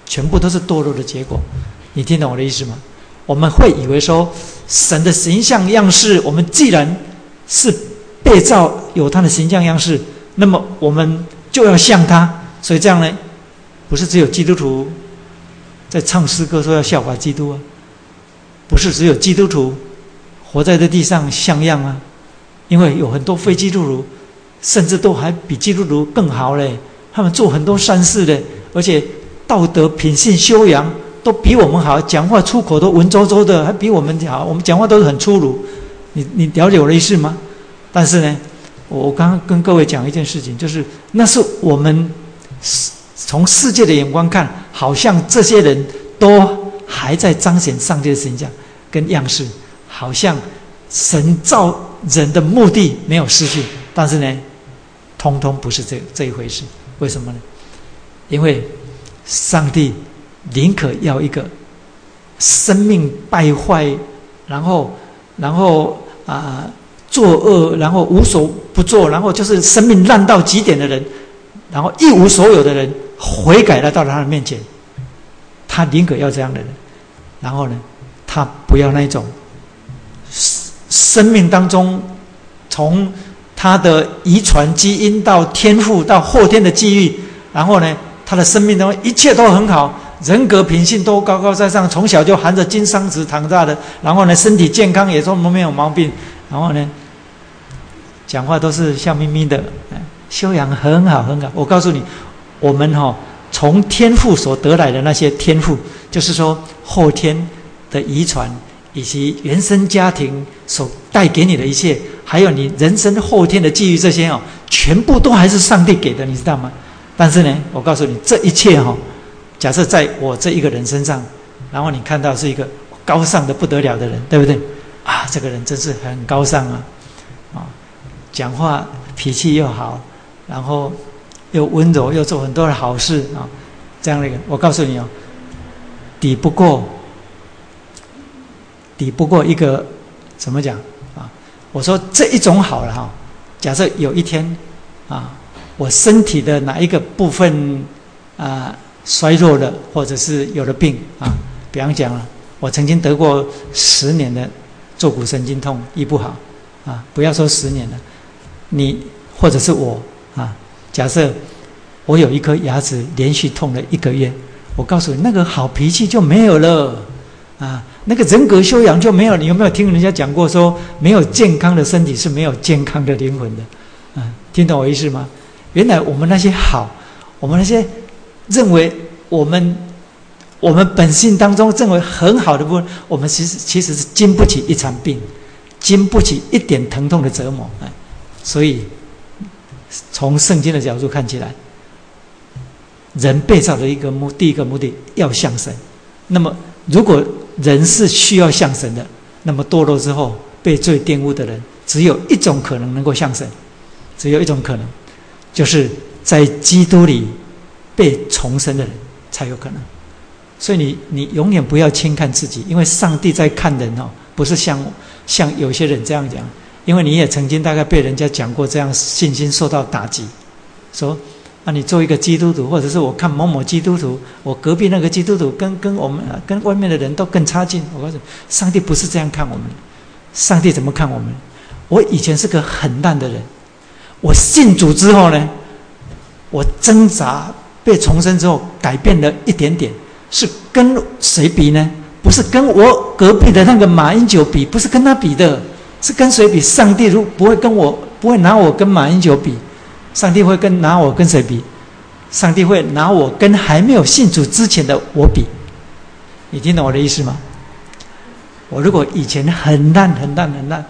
全部都是堕落的结果。你听懂我的意思吗？我们会以为说，神的形象样式，我们既然是。被造有他的形象样式，那么我们就要像他。所以这样呢，不是只有基督徒在唱诗歌说要效法基督啊，不是只有基督徒活在这地上像样啊，因为有很多非基督徒，甚至都还比基督徒更好嘞。他们做很多善事的，而且道德品性修养都比我们好，讲话出口都文绉绉的，还比我们好。我们讲话都是很粗鲁，你你了解我的意思吗？但是呢，我刚刚跟各位讲一件事情，就是那是我们从世界的眼光看，好像这些人都还在彰显上帝的形象跟样式，好像神造人的目的没有失去。但是呢，通通不是这这一回事。为什么呢？因为上帝宁可要一个生命败坏，然后然后啊作恶，然后无所不做，然后就是生命烂到极点的人，然后一无所有的人悔改来到他的面前，他宁可要这样的人。然后呢，他不要那种生命当中从。他的遗传基因到天赋到后天的机遇，然后呢，他的生命中一切都很好，人格品性都高高在上，从小就含着金桑子长大的，然后呢，身体健康也都没有毛病，然后呢，讲话都是笑眯眯的，修养很好很好。我告诉你，我们哈从天赋所得来的那些天赋，就是说后天的遗传以及原生家庭所带给你的一切。还有你人生后天的际遇，这些哦，全部都还是上帝给的，你知道吗？但是呢，我告诉你，这一切哈，假设在我这一个人身上，然后你看到是一个高尚的不得了的人，对不对？啊，这个人真是很高尚啊，啊，讲话脾气又好，然后又温柔，又做很多的好事啊，这样的一个，我告诉你哦，抵不过，抵不过一个怎么讲啊？我说这一种好了哈，假设有一天，啊，我身体的哪一个部分啊衰弱了，或者是有了病啊，比方讲了，我曾经得过十年的坐骨神经痛，医不好，啊，不要说十年了，你或者是我啊，假设我有一颗牙齿连续痛了一个月，我告诉你，那个好脾气就没有了，啊。那个人格修养就没有，你有没有听人家讲过说，没有健康的身体是没有健康的灵魂的，嗯，听懂我意思吗？原来我们那些好，我们那些认为我们我们本性当中认为很好的部分，我们其实其实是经不起一场病，经不起一点疼痛的折磨，哎，所以从圣经的角度看起来，人被造的一个目第一个目的要向神，那么如果。人是需要向神的，那么堕落之后被罪玷污的人，只有一种可能能够向神，只有一种可能，就是在基督里被重生的人才有可能。所以你你永远不要轻看自己，因为上帝在看人哦，不是像像有些人这样讲，因为你也曾经大概被人家讲过这样信心受到打击，说。啊，你做一个基督徒，或者是我看某某基督徒，我隔壁那个基督徒跟跟我们跟外面的人都更差劲。我告诉你，上帝不是这样看我们，上帝怎么看我们？我以前是个很烂的人，我信主之后呢，我挣扎被重生之后改变了一点点，是跟谁比呢？不是跟我隔壁的那个马英九比，不是跟他比的，是跟谁比？上帝如不会跟我，不会拿我跟马英九比。上帝会跟拿我跟谁比？上帝会拿我跟还没有信主之前的我比。你听懂我的意思吗？我如果以前很烂很烂很烂，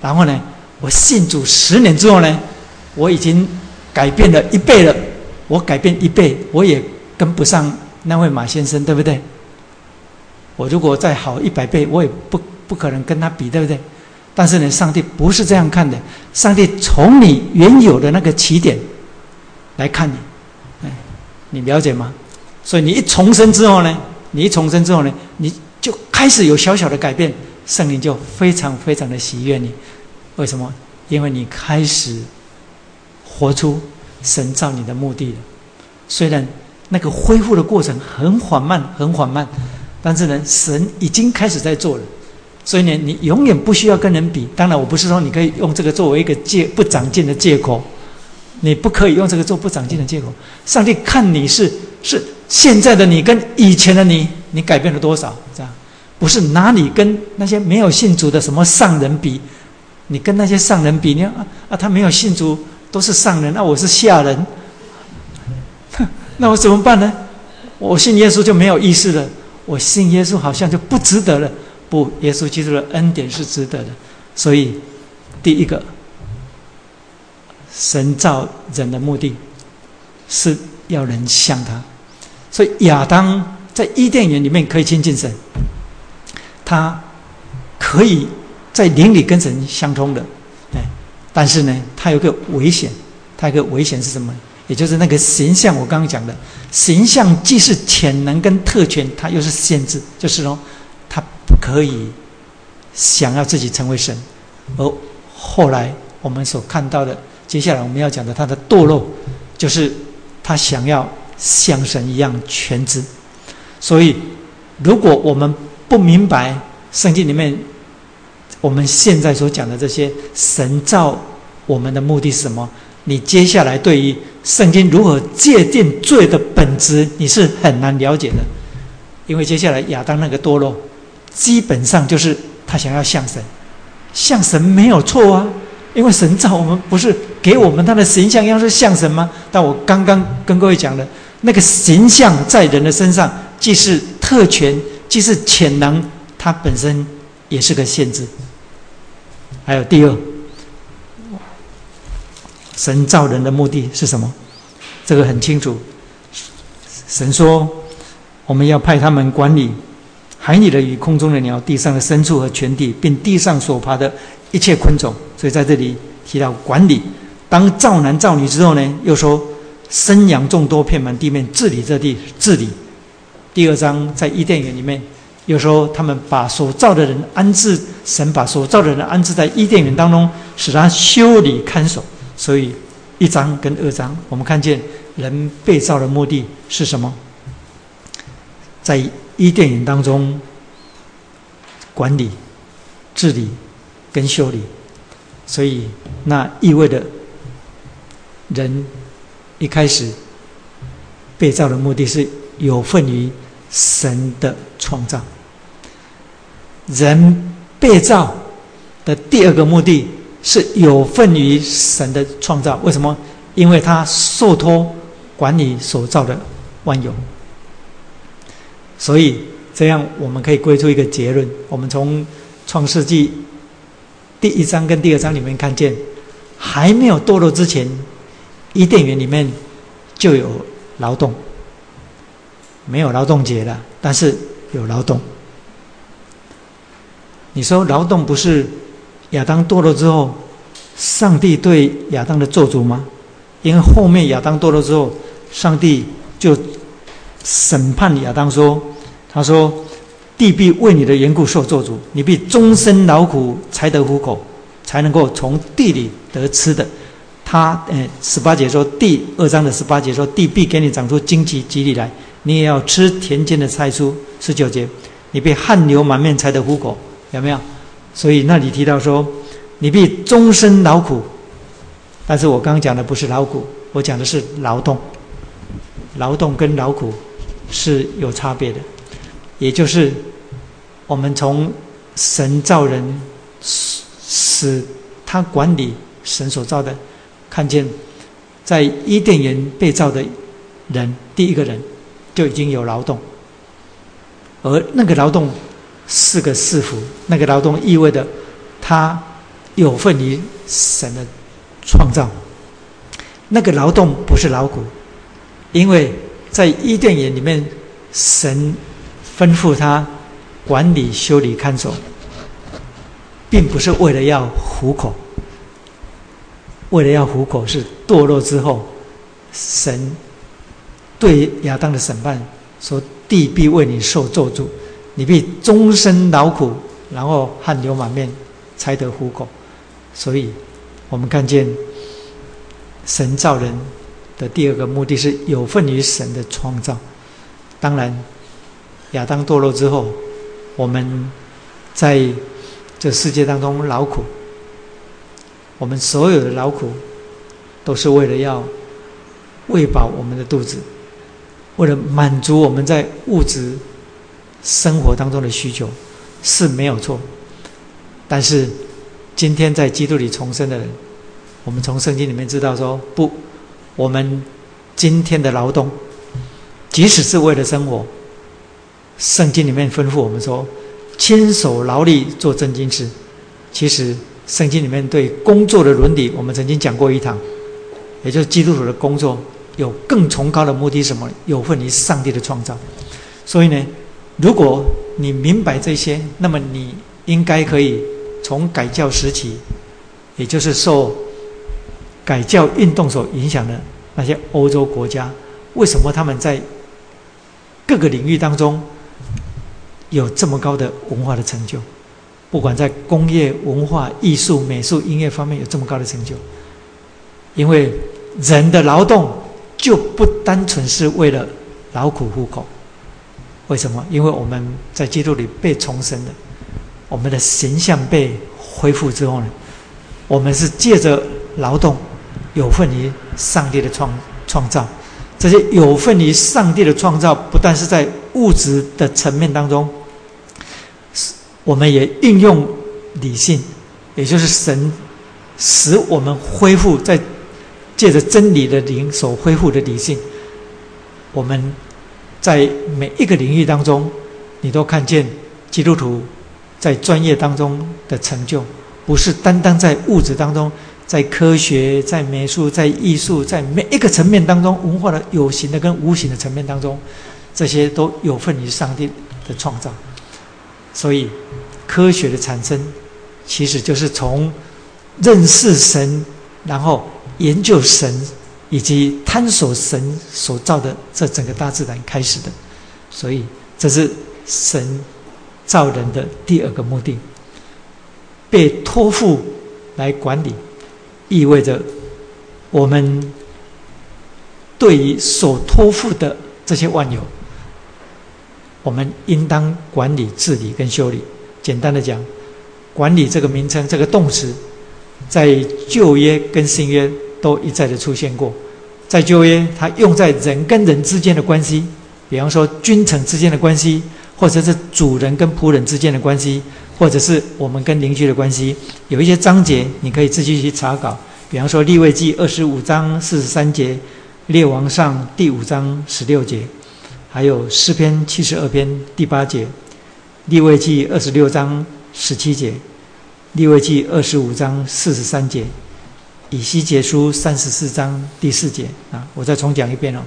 然后呢，我信主十年之后呢，我已经改变了一倍了。我改变一倍，我也跟不上那位马先生，对不对？我如果再好一百倍，我也不不可能跟他比，对不对？但是呢，上帝不是这样看的。上帝从你原有的那个起点来看你，哎，你了解吗？所以你一重生之后呢，你一重生之后呢，你就开始有小小的改变，圣灵就非常非常的喜悦你。为什么？因为你开始活出神造你的目的了。虽然那个恢复的过程很缓慢，很缓慢，但是呢，神已经开始在做了。所以呢，你永远不需要跟人比。当然，我不是说你可以用这个作为一个借不长进的借口，你不可以用这个做不长进的借口。上帝看你是是现在的你跟以前的你，你改变了多少？这样不是拿你跟那些没有信主的什么上人比，你跟那些上人比，你啊啊，他没有信主都是上人，那我是下人，哼，那我怎么办呢？我信耶稣就没有意思了。我信耶稣好像就不值得了。不，耶稣基督的恩典是值得的。所以，第一个，神造人的目的是要人像他。所以亚当在伊甸园里面可以亲近神，他可以在灵里跟神相通的。但是呢，他有个危险，他有个危险是什么？也就是那个形象，我刚刚讲的形象既是潜能跟特权，它又是限制，就是说，他不可以想要自己成为神，而后来我们所看到的，接下来我们要讲的他的堕落，就是他想要像神一样全知。所以，如果我们不明白圣经里面我们现在所讲的这些神造我们的目的是什么，你接下来对于。圣经如何界定罪的本质？你是很难了解的，因为接下来亚当那个堕落，基本上就是他想要像神，像神没有错啊，因为神造我们不是给我们他的形象，要是像神吗？但我刚刚跟各位讲了，那个形象在人的身上，既是特权，既是潜能，它本身也是个限制。还有第二。神造人的目的是什么？这个很清楚。神说：“我们要派他们管理海里的鱼、空中的鸟、地上的牲畜和全地，并地上所爬的一切昆虫。”所以在这里提到管理。当造男造女之后呢，又说生养众多，遍满地面，治理这地，治理。第二章在伊甸园里面，有时候他们把所造的人安置，神把所造的人安置在伊甸园当中，使他修理看守。所以，一章跟二章，我们看见人被造的目的是什么？在伊甸园当中，管理、治理跟修理。所以，那意味着人一开始被造的目的是有份于神的创造。人被造的第二个目的。是有份于神的创造，为什么？因为他受托管理所造的万有，所以这样我们可以归出一个结论：我们从创世纪第一章跟第二章里面看见，还没有堕落之前，伊甸园里面就有劳动，没有劳动节了，但是有劳动。你说劳动不是？亚当堕落之后，上帝对亚当的咒诅吗？因为后面亚当堕落之后，上帝就审判亚当说：“他说，地必为你的缘故受咒诅，你必终身劳苦才得糊口，才能够从地里得吃的。”他，呃，十八节说，第二章的十八节说，地必给你长出荆棘棘藜来，你也要吃田间的菜蔬。十九节，你必汗流满面才得糊口，有没有？所以那里提到说，你必终身劳苦，但是我刚刚讲的不是劳苦，我讲的是劳动。劳动跟劳苦是有差别的，也就是我们从神造人使使他管理神所造的，看见在伊甸园被造的人，第一个人就已经有劳动，而那个劳动。四个四福，那个劳动意味着他有份于神的创造。那个劳动不是劳苦，因为在伊甸园里面，神吩咐他管理、修理、看守，并不是为了要糊口。为了要糊口，是堕落之后，神对亚当的审判说：“地必为你受咒诅。”你必终身劳苦，然后汗流满面，才得糊口。所以，我们看见神造人的第二个目的是有份于神的创造。当然，亚当堕落之后，我们在这世界当中劳苦，我们所有的劳苦都是为了要喂饱我们的肚子，为了满足我们在物质。生活当中的需求是没有错，但是今天在基督里重生的人，我们从圣经里面知道说，不，我们今天的劳动，即使是为了生活，圣经里面吩咐我们说，亲手劳力做真经事。其实圣经里面对工作的伦理，我们曾经讲过一堂，也就是基督徒的工作有更崇高的目的，什么？有份于上帝的创造。所以呢，如果你明白这些，那么你应该可以从改教时期，也就是受改教运动所影响的那些欧洲国家，为什么他们在各个领域当中有这么高的文化的成就？不管在工业、文化、艺术、美术、音乐方面有这么高的成就，因为人的劳动就不单纯是为了劳苦糊口。为什么？因为我们在基督里被重生的，我们的形象被恢复之后呢，我们是借着劳动有份于上帝的创创造。这些有份于上帝的创造，不但是在物质的层面当中。我们也运用理性，也就是神使我们恢复在借着真理的灵所恢复的理性。我们在每一个领域当中，你都看见基督徒在专业当中的成就，不是单单在物质当中，在科学、在美术、在艺术，在每一个层面当中，文化的有形的跟无形的层面当中，这些都有份于上帝的创造。所以，科学的产生，其实就是从认识神，然后研究神，以及探索神所造的这整个大自然开始的。所以，这是神造人的第二个目的。被托付来管理，意味着我们对于所托付的这些万有。我们应当管理、治理跟修理。简单的讲，管理这个名称、这个动词，在旧约跟新约都一再的出现过。在旧约，它用在人跟人之间的关系，比方说君臣之间的关系，或者是主人跟仆人之间的关系，或者是我们跟邻居的关系。有一些章节你可以自己去查稿，比方说立位记二十五章四十三节，列王上第五章十六节。还有诗篇七十二篇第八节，立位记二十六章十七节，立位记二十五章四十三节，以西结书三十四章第四节啊，我再重讲一遍哦。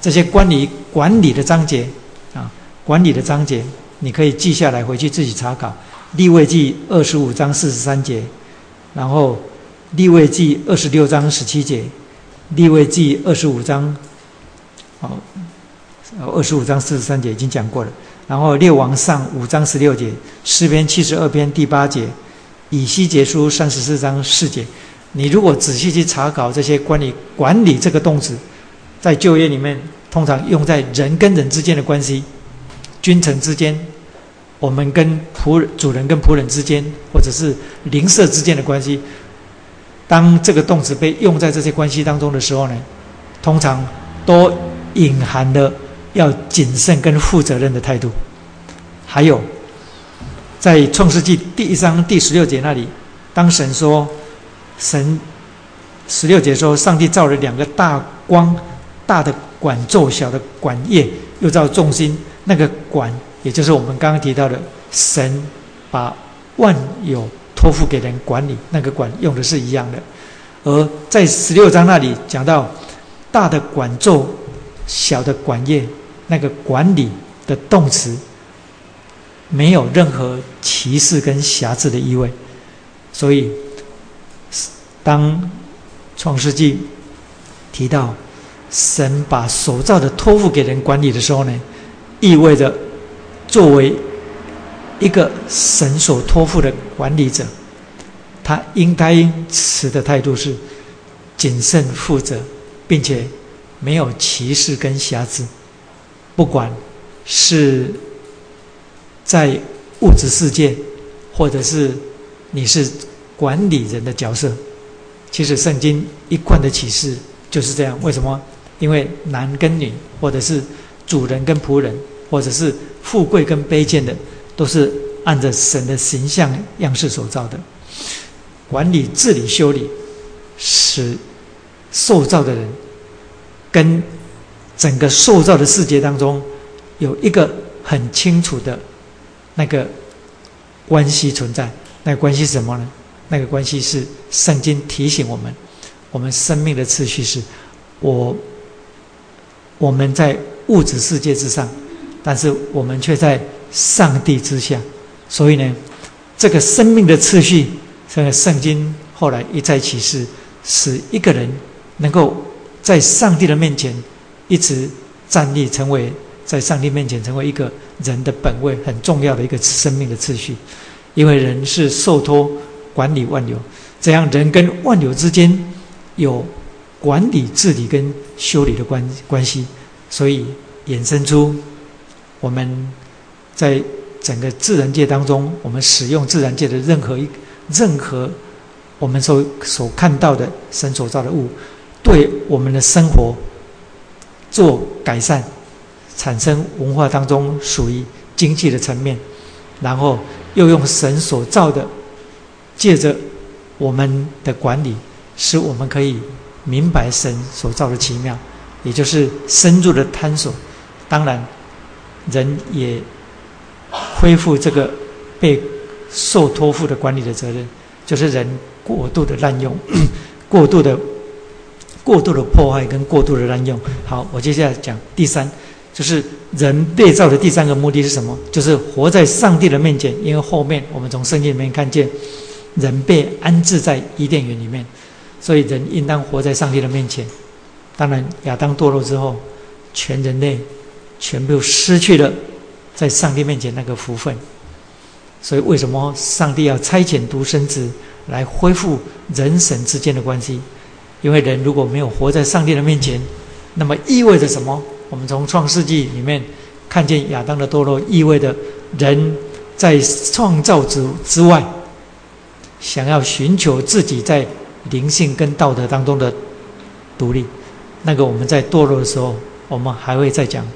这些关于管理的章节啊，管理的章节，你可以记下来回去自己查考。立位记二十五章四十三节，然后立位记二十六章十七节，立位记二十五章，好。二十五章四十三节已经讲过了，然后列王上五章十六节，诗篇七十二篇第八节，以西结书三十四章四节。你如果仔细去查考这些关于管理这个动词，在就业里面通常用在人跟人之间的关系，君臣之间，我们跟仆主人跟仆人之间，或者是邻舍之间的关系。当这个动词被用在这些关系当中的时候呢，通常都隐含了。要谨慎跟负责任的态度，还有，在创世纪第一章第十六节那里，当神说，神十六节说，上帝造了两个大光，大的管昼，小的管夜，又造众星。那个管，也就是我们刚刚提到的，神把万有托付给人管理，那个管用的是一样的。而在十六章那里讲到，大的管昼，小的管夜。那个管理的动词没有任何歧视跟瑕疵的意味，所以当创世纪提到神把所造的托付给人管理的时候呢，意味着作为一个神所托付的管理者，他应该持的态度是谨慎负责，并且没有歧视跟瑕疵。不管是在物质世界，或者是你是管理人的角色，其实圣经一贯的启示就是这样。为什么？因为男跟女，或者是主人跟仆人，或者是富贵跟卑贱的，都是按着神的形象样式所造的。管理、治理、修理，使受造的人跟。整个塑造的世界当中，有一个很清楚的那个关系存在。那关系是什么呢？那个关系是圣经提醒我们，我们生命的次序是：我我们在物质世界之上，但是我们却在上帝之下。所以呢，这个生命的次序，这个圣经后来一再启示，使一个人能够在上帝的面前一直站立，成为在上帝面前成为一个人的本位，很重要的一个生命的次序。因为人是受托管理万有，这样人跟万有之间有管理、治理跟修理的关关系，所以衍生出我们在整个自然界当中，我们使用自然界的任何一任何我们所所看到的神所造的物，对我们的生活做改善，产生文化当中属于经济的层面，然后。又用神所造的，借着我们的管理，使我们可以明白神所造的奇妙，也就是深入的探索。当然，人也恢复这个被受托付的管理的责任，就是人过度的滥用、过度的、过度的破坏跟过度的滥用。好，我接下来讲第三。就是人被造的第三个目的是什么？就是活在上帝的面前。因为后面我们从圣经里面看见，人被安置在伊甸园里面，所以人应当活在上帝的面前。当然，亚当堕落之后，全人类全部失去了在上帝面前那个福分。所以，为什么上帝要差遣独生子来恢复人神之间的关系？因为人如果没有活在上帝的面前，那么意味着什么？我们从创世纪里面看见亚当的堕落，意味着人在创造之之外，想要寻求自己在灵性跟道德当中的独立。那个我们在堕落的时候，我们还会再讲，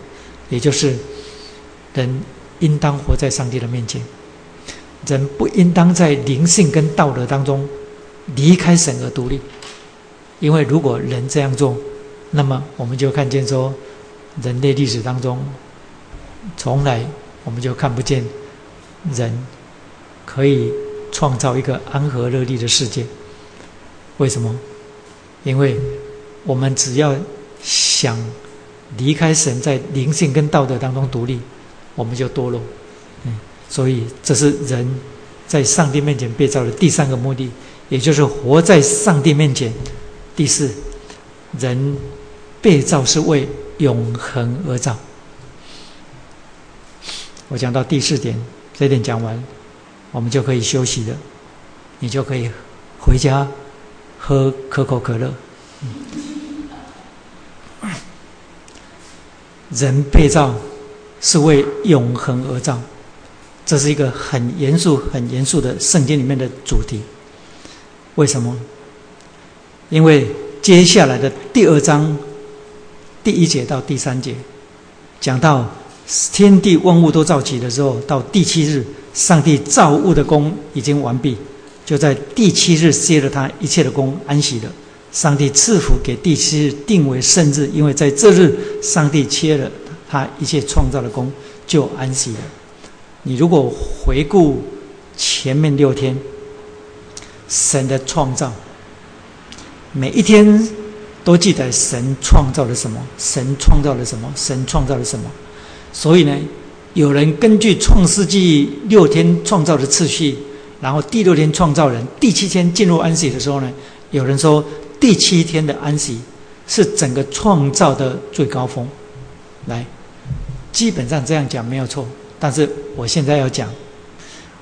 也就是人应当活在上帝的面前，人不应当在灵性跟道德当中离开神而独立。因为如果人这样做，那么我们就看见说。人类历史当中，从来我们就看不见人可以创造一个安和乐利的世界。为什么？因为我们只要想离开神，在灵性跟道德当中独立，我们就堕落。嗯，所以这是人在上帝面前被造的第三个目的，也就是活在上帝面前。第四，人被造是为。永恒而造。我讲到第四点，这点讲完，我们就可以休息了。你就可以回家喝可口可乐。人被造是为永恒而造，这是一个很严肃、很严肃的圣经里面的主题。为什么？因为接下来的第二章。第一节到第三节，讲到天地万物都造起的时候，到第七日，上帝造物的功已经完毕，就在第七日歇了他一切的功，安息了。上帝赐福给第七日定为圣日，因为在这日，上帝切了他一切创造的功，就安息了。你如果回顾前面六天，神的创造，每一天。都记得神创造了什么？神创造了什么？神创造了什么？所以呢，有人根据创世纪六天创造的次序，然后第六天创造人，第七天进入安息的时候呢，有人说第七天的安息是整个创造的最高峰。来，基本上这样讲没有错，但是我现在要讲。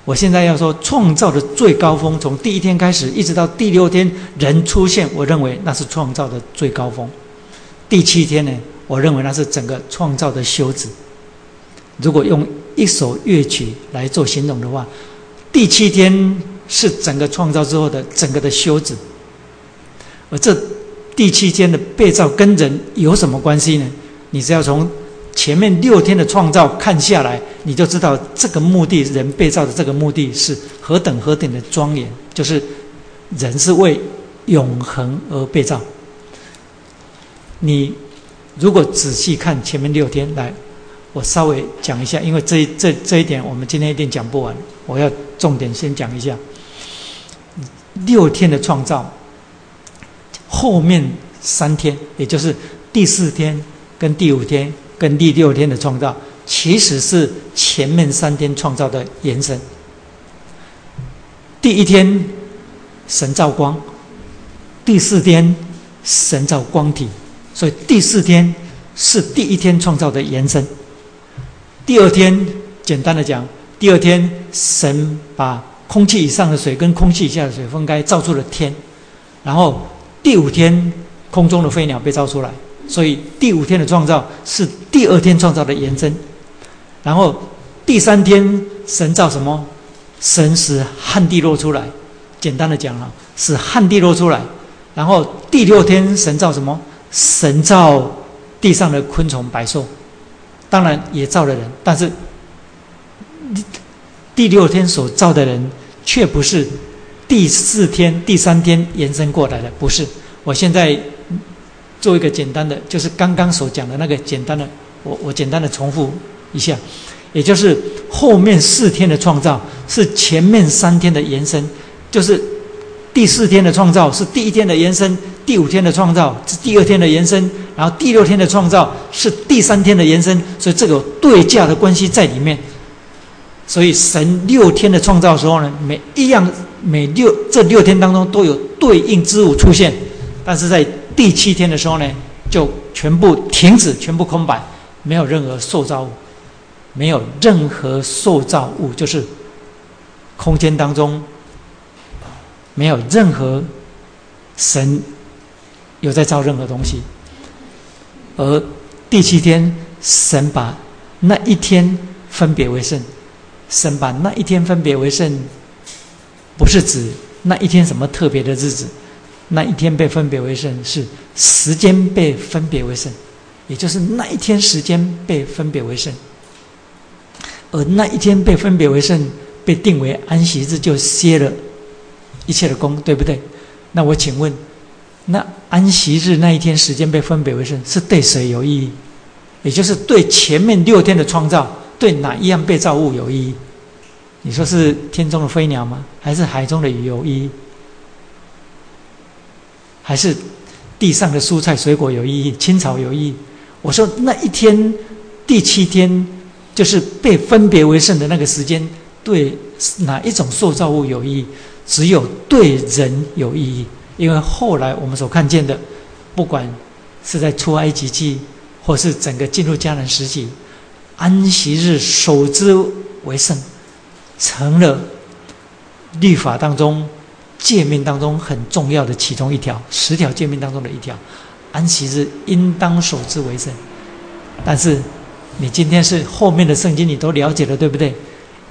我现在要说，创造的最高峰，从第一天开始，一直到第六天人出现，我认为那是创造的最高峰。第七天呢，我认为那是整个创造的休止。如果用一首乐曲来做形容的话，第七天是整个创造之后的整个的休止。而这第七天的被造跟人有什么关系呢？你只要从。前面六天的创造看下来，你就知道这个目的，人被造的这个目的是何等何等的庄严，就是人是为永恒而被造。你如果仔细看前面六天，来，我稍微讲一下，因为这这这一点我们今天一定讲不完，我要重点先讲一下。六天的创造，后面三天，也就是第四天、跟第五天、跟第六天的创造，其实是前面三天创造的延伸。第一天，神造光；第四天，神造光体，所以第四天是第一天创造的延伸。第二天，简单的讲，第二天神把空气以上的水跟空气以下的水分开，造出了天。然后第五天，空中的飞鸟被造出来，所以第五天的创造是第二天创造的延伸。然后第三天，神造什么？神使旱地落出来。简单的讲啊，使旱地落出来。然后第六天，神造什么？神造地上的昆虫、百兽。当然也造了人，但是第六天所造的人却不是第四天、第三天延伸过来的，不是。我现在做一个简单的，就是刚刚所讲的那个简单的，我我简单的重复一下，也就是后面四天的创造是前面三天的延伸，就是第四天的创造是第一天的延伸。第五天的创造是第二天的延伸，然后第六天的创造是第三天的延伸，所以这个对价的关系在里面。所以神六天的创造时候呢，每一样每六这六天当中都有对应之物出现，但是在第七天的时候呢，就全部停止，全部空白，没有任何塑造物，没有任何塑造物，就是空间当中没有任何神。有在造任何东西，而第七天，神把那一天分别为圣。神把那一天分别为圣，不是指那一天什么特别的日子，那一天被分别为圣是时间被分别为圣，也就是那一天时间被分别为圣。而那一天被分别为圣，被定为安息日，就歇了一切的功，对不对？那我请问。那安息日那一天时间被分别为圣，是对谁有意义？也就是对前面六天的创造，对哪一样被造物有意义？你说是天中的飞鸟吗？还是海中的鱼有意义？还是地上的蔬菜水果有意义？青草有意义？我说那一天第七天，就是被分别为圣的那个时间，对哪一种塑造物有意义？只有对人有意义。因为后来我们所看见的，不管是在出埃及记，或是整个进入迦南时期，安息日守之为圣，成了律法当中诫命当中很重要的其中一条，十条诫命当中的一条，安息日应当守之为圣。但是你今天是后面的圣经你都了解了，对不对？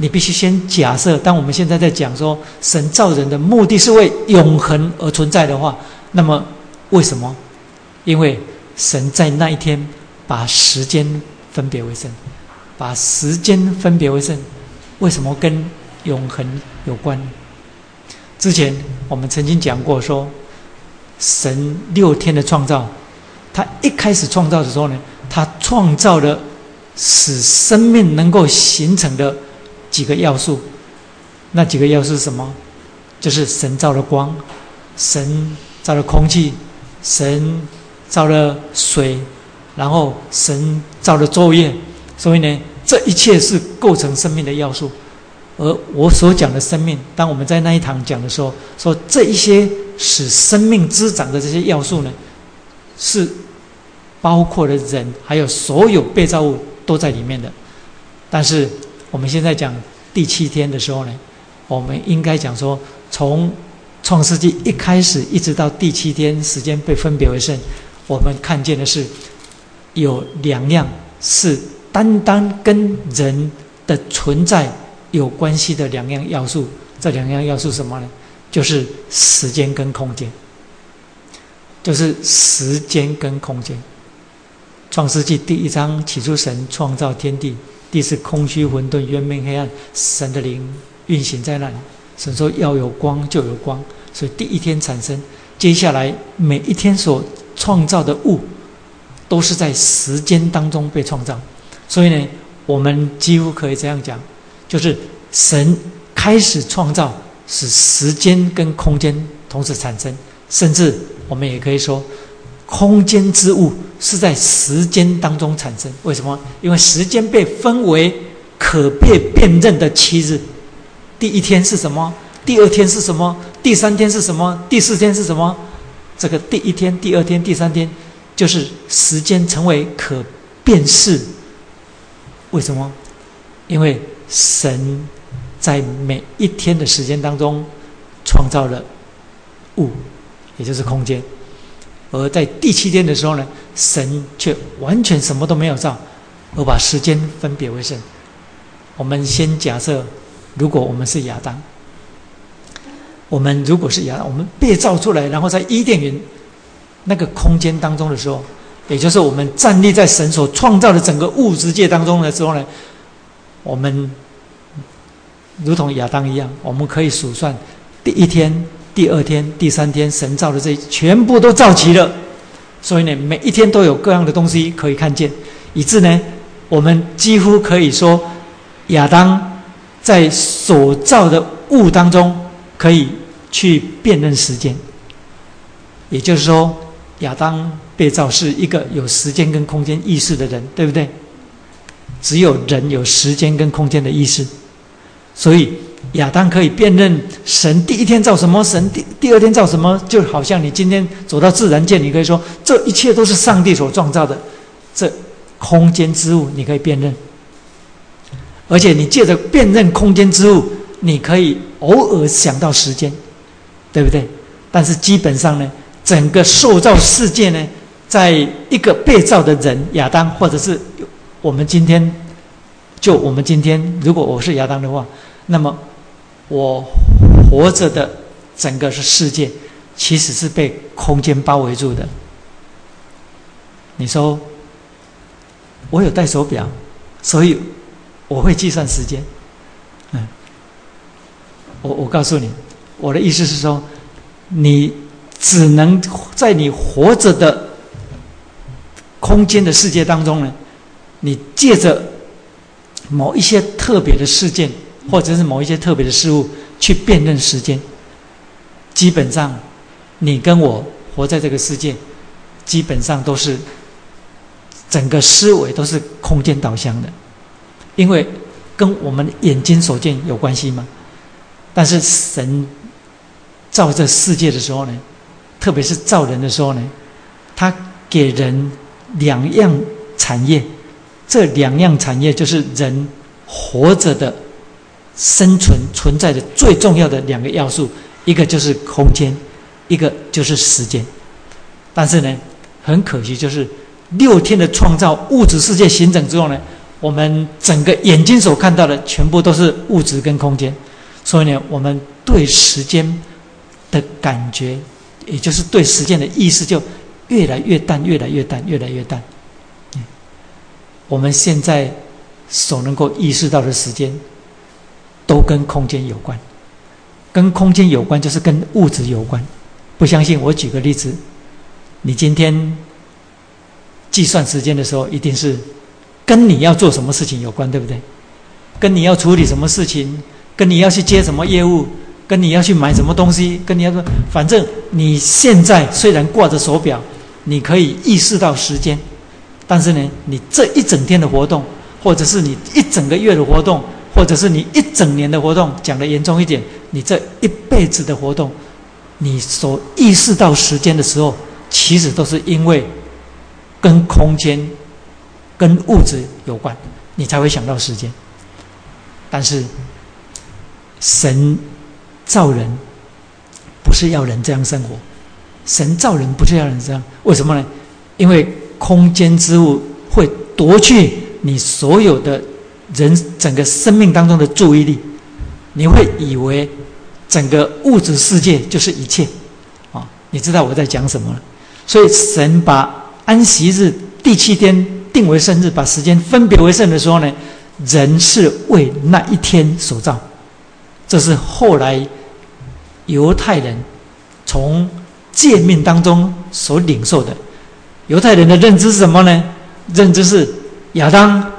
你必须先假设，当我们现在在讲说神造人的目的是为永恒而存在的话，那么为什么？因为神在那一天把时间分别为圣，把时间分别为圣，为什么跟永恒有关？之前我们曾经讲过说，神六天的创造，他一开始创造的时候呢，他创造了使生命能够形成的。几个要素，那几个要素是什么？就是神造了光，神造了空气，神造了水，然后神造了昼夜。所以呢，这一切是构成生命的要素。而我所讲的生命，当我们在那一堂讲的时候，说这一些使生命滋长的这些要素呢，是包括了人，还有所有被造物都在里面的。但是。我们现在讲第七天的时候呢，我们应该讲说，从创世纪一开始一直到第七天时间被分别为圣，我们看见的是有两样是单单跟人的存在有关系的两样要素。这两样要素什么呢？就是时间跟空间，就是时间跟空间。创世纪第一章起初神创造天地。第四，空虚混沌，渊明黑暗，神的灵运行在那里。神说要有光，就有光。所以第一天产生，接下来每一天所创造的物，都是在时间当中被创造。所以呢，我们几乎可以这样讲，就是神开始创造，使时间跟空间同时产生，甚至我们也可以说，空间之物是在时间当中产生。为什么？因为时间被分为可被辨认的七日，第一天是什么？第二天是什么？第三天是什么？第四天是什么？这个第一天、第二天、第三天，就是时间成为可辨识。为什么？因为神在每一天的时间当中创造了物，也就是空间；而在第七天的时候呢，神却完全什么都没有造，而把时间分别为圣。我们先假设，如果我们是亚当。我们如果是亚当，我们被造出来，然后在伊甸园那个空间当中的时候，也就是我们站立在神所创造的整个物质界当中的时候呢，我们如同亚当一样，我们可以数算第一天、第二天、第三天神造的这全部都造齐了，所以呢，每一天都有各样的东西可以看见，以致呢，我们几乎可以说亚当在所造的物当中可以。去辨认时间，也就是说，亚当被造是一个有时间跟空间意识的人，对不对？只有人有时间跟空间的意识，所以亚当可以辨认神第一天造什么，神第第二天造什么，就好像你今天走到自然界，你可以说这一切都是上帝所创造的，这空间之物你可以辨认，而且你借着辨认空间之物，你可以偶尔想到时间。对不对？但是基本上呢，整个塑造世界呢，在一个被造的人亚当，或者是我们今天，就我们今天，如果我是亚当的话，那么我活着的整个是世界，其实是被空间包围住的。你说，我有戴手表，所以我会计算时间。嗯，我我告诉你。我的意思是说，你只能在你活着的空间的世界当中呢，你借着某一些特别的事件，或者是某一些特别的事物去辨认时间。基本上，你跟我活在这个世界，基本上都是整个思维都是空间导向的，因为跟我们眼睛所见有关系吗？但是神。造这世界的时候呢，特别是造人的时候呢，他给人两样产业，这两样产业就是人活着的生存存在的最重要的两个要素，一个就是空间，一个就是时间。但是呢，很可惜，就是六天的创造物质世界形成之后呢，我们整个眼睛所看到的全部都是物质跟空间，所以呢，我们对时间。的感觉，也就是对时间的意识就越来越淡，越来越淡，越来越淡。我们现在所能够意识到的时间，都跟空间有关。跟空间有关，就是跟物质有关。不相信？我举个例子：你今天计算时间的时候，一定是跟你要做什么事情有关，对不对？跟你要处理什么事情，跟你要去接什么业务。跟你要去买什么东西，跟你要说，反正你现在虽然挂着手表，你可以意识到时间，但是呢，你这一整天的活动，或者是你一整个月的活动，或者是你一整年的活动，讲的严重一点，你这一辈子的活动，你所意识到时间的时候，其实都是因为跟空间、跟物质有关，你才会想到时间。但是神。造人不是要人这样生活，神造人不是要人这样，为什么呢？因为空间之物会夺去你所有的人整个生命当中的注意力，你会以为整个物质世界就是一切啊！你知道我在讲什么了？所以神把安息日第七天定为圣日，把时间分别为圣的时候呢，人是为那一天所造，这是后来。犹太人从诫命当中所领受的，犹太人的认知是什么呢？认知是亚当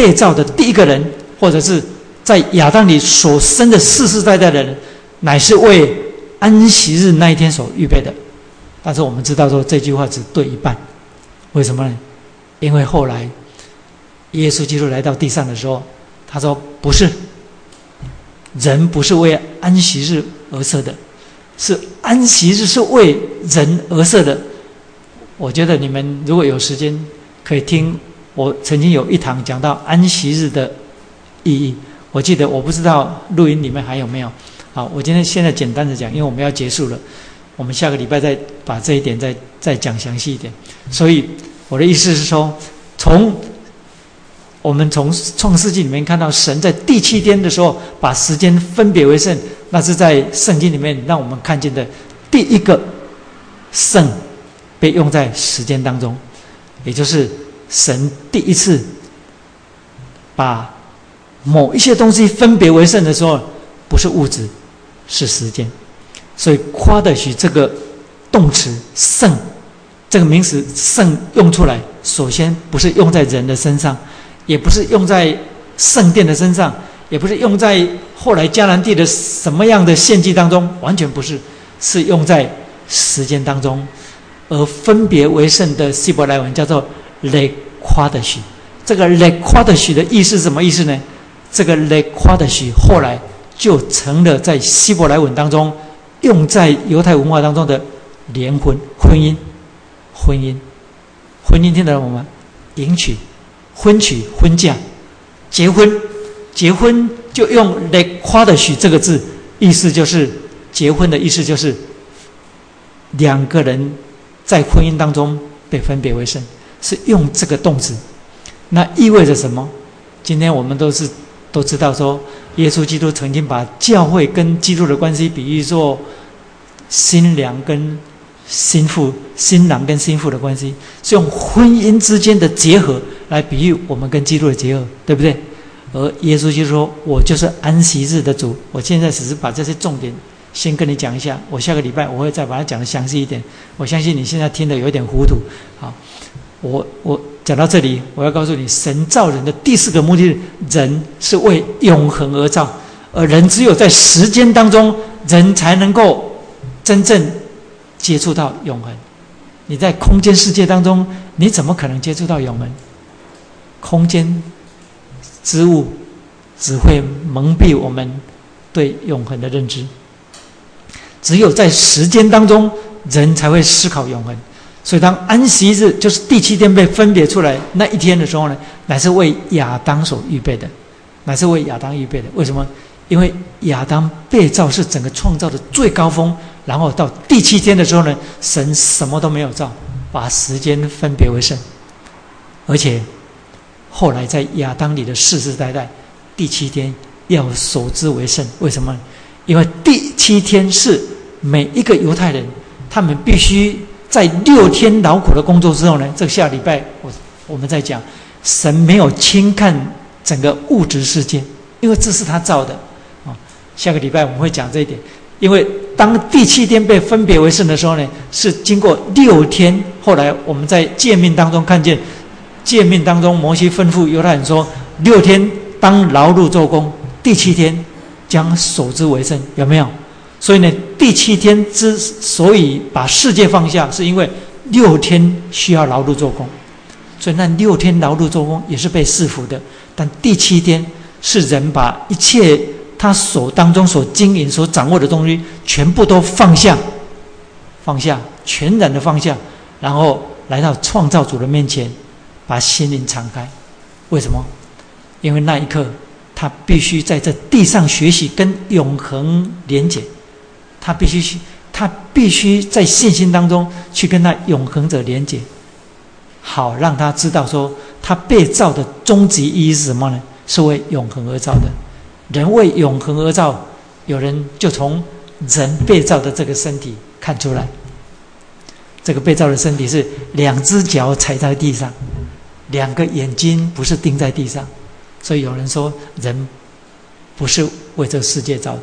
被造的第一个人，或者是在亚当里所生的世世代代的人，乃是为安息日那一天所预备的。但是我们知道说这句话只对一半，为什么呢？因为后来耶稣基督来到地上的时候，他说不是，人不是为安息日而设的，是安息日是为人而设的。我觉得你们如果有时间可以听，我曾经有一堂讲到安息日的意义。我记得我不知道录音里面还有没有。好，我今天现在简单的讲，因为我们要结束了。我们下个礼拜再把这一点再再讲详细一点。所以我的意思是说，从我们从创世纪里面看到神在第七天的时候把时间分别为圣，那是在圣经里面让我们看见的第一个圣被用在时间当中，也就是神第一次把某一些东西分别为圣的时候，不是物质，是时间。所以，夸的许这个动词“圣”这个名词“圣”用出来，首先不是用在人的身上，也不是用在圣殿的身上，也不是用在后来迦南地的什么样的献祭当中，完全不是，是用在时间当中，而分别为圣的希伯来文叫做 “le 夸的许”。这个 “le 夸的许”的意思是什么意思呢？这个 “le 夸的许”后来就成了在希伯来文当中。用在犹太文化当中的联婚、婚姻、婚姻、婚姻，听得懂吗？迎娶、婚娶、婚嫁、结婚、结婚，就用“来夸的许”这个字，意思就是结婚的意思，就是两个人在婚姻当中被分别为圣，是用这个动词。那意味着什么？今天我们都是都知道说。耶稣基督曾经把教会跟基督的关系比喻作新娘跟新妇、新郎跟新妇的关系，是用婚姻之间的结合来比喻我们跟基督的结合，对不对？而耶稣就说：“我就是安息日的主。”我现在只是把这些重点先跟你讲一下，我下个礼拜我会再把它讲的详细一点。我相信你现在听的有点糊涂，好，我我。讲到这里，我要告诉你，神造人的第四个目的，人是为永恒而造，而人只有在时间当中，人才能够真正接触到永恒。你在空间世界当中，你怎么可能接触到永恒？空间之物只会蒙蔽我们对永恒的认知。只有在时间当中，人才会思考永恒。所以，当安息日就是第七天被分别出来那一天的时候呢，乃是为亚当所预备的，乃是为亚当预备的。为什么？因为亚当被造是整个创造的最高峰，然后到第七天的时候呢，神什么都没有造，把时间分别为圣，而且后来在亚当里的世世代代，第七天要守之为圣。为什么？因为第七天是每一个犹太人，他们必须。在六天劳苦的工作之后呢，这个下礼拜我我们在讲，神没有轻看整个物质世界，因为这是他造的啊。下个礼拜我们会讲这一点，因为当第七天被分别为圣的时候呢，是经过六天。后来我们在诫命当中看见，诫命当中摩西吩咐犹太人说，六天当劳碌做工，第七天将守之为圣，有没有？所以呢，第七天之所以把世界放下，是因为六天需要劳碌做工，所以那六天劳碌做工也是被赐福的。但第七天是人把一切他手当中所经营、所掌握的东西全部都放下，放下，全然的放下，然后来到创造主的面前，把心灵敞开。为什么？因为那一刻他必须在这地上学习跟永恒连结。他必须去，他必须在信心当中去跟那永恒者连接，好让他知道说，他被造的终极意义是什么呢？是为永恒而造的。人为永恒而造，有人就从人被造的这个身体看出来，这个被造的身体是两只脚踩在地上，两个眼睛不是盯在地上，所以有人说，人不是为这世界造的。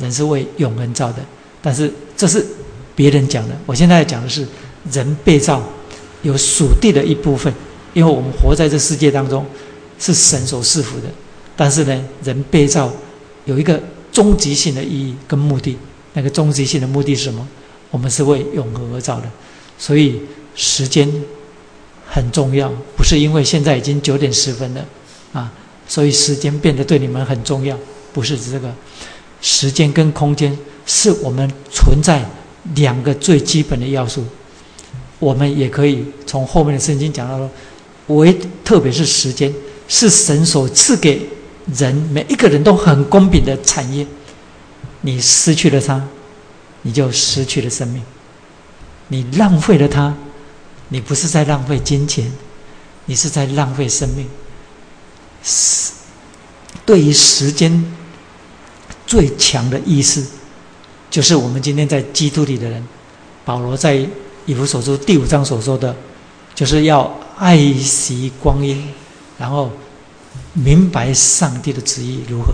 人是为永恒造的，但是这是别人讲的。我现在讲的是人被造有属地的一部分，因为我们活在这世界当中，是神所赐福的，但是呢，人被造有一个终极性的意义跟目的。那个终极性的目的是什么？我们是为永恒而造的，所以时间很重要。不是因为现在已经九点十分了啊，所以时间变得对你们很重要。不是这个，时间跟空间是我们存在两个最基本的要素。我们也可以从后面的圣经讲到说，为特别是时间是神所赐给人每一个人都很公平的产业。你失去了它，你就失去了生命；你浪费了它，你不是在浪费金钱，你是在浪费生命。时对于时间最强的意思，就是我们今天在基督里的人，保罗在。以弗所书第五章所说的，就是要爱惜光阴，然后明白上帝的旨意如何。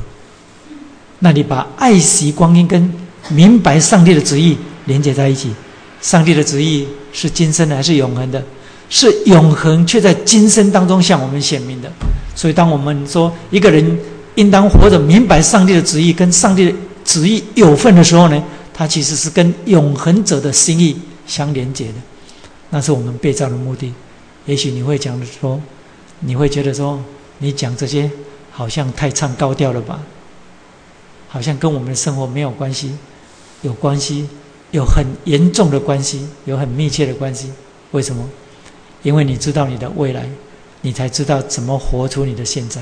那你把爱惜光阴跟明白上帝的旨意连接在一起，上帝的旨意是今生的还是永恒的？是永恒，却在今生当中向我们显明的。所以，当我们说一个人应当活着明白上帝的旨意，跟上帝的旨意有份的时候呢，他其实是跟永恒者的心意。相连接的，那是我们被造的目的。也许你会讲的说，你会觉得说，你讲这些好像太唱高调了吧？好像跟我们的生活没有关系，有关系，有很严重的关系，有很密切的关系。为什么？因为你知道你的未来，你才知道怎么活出你的现在。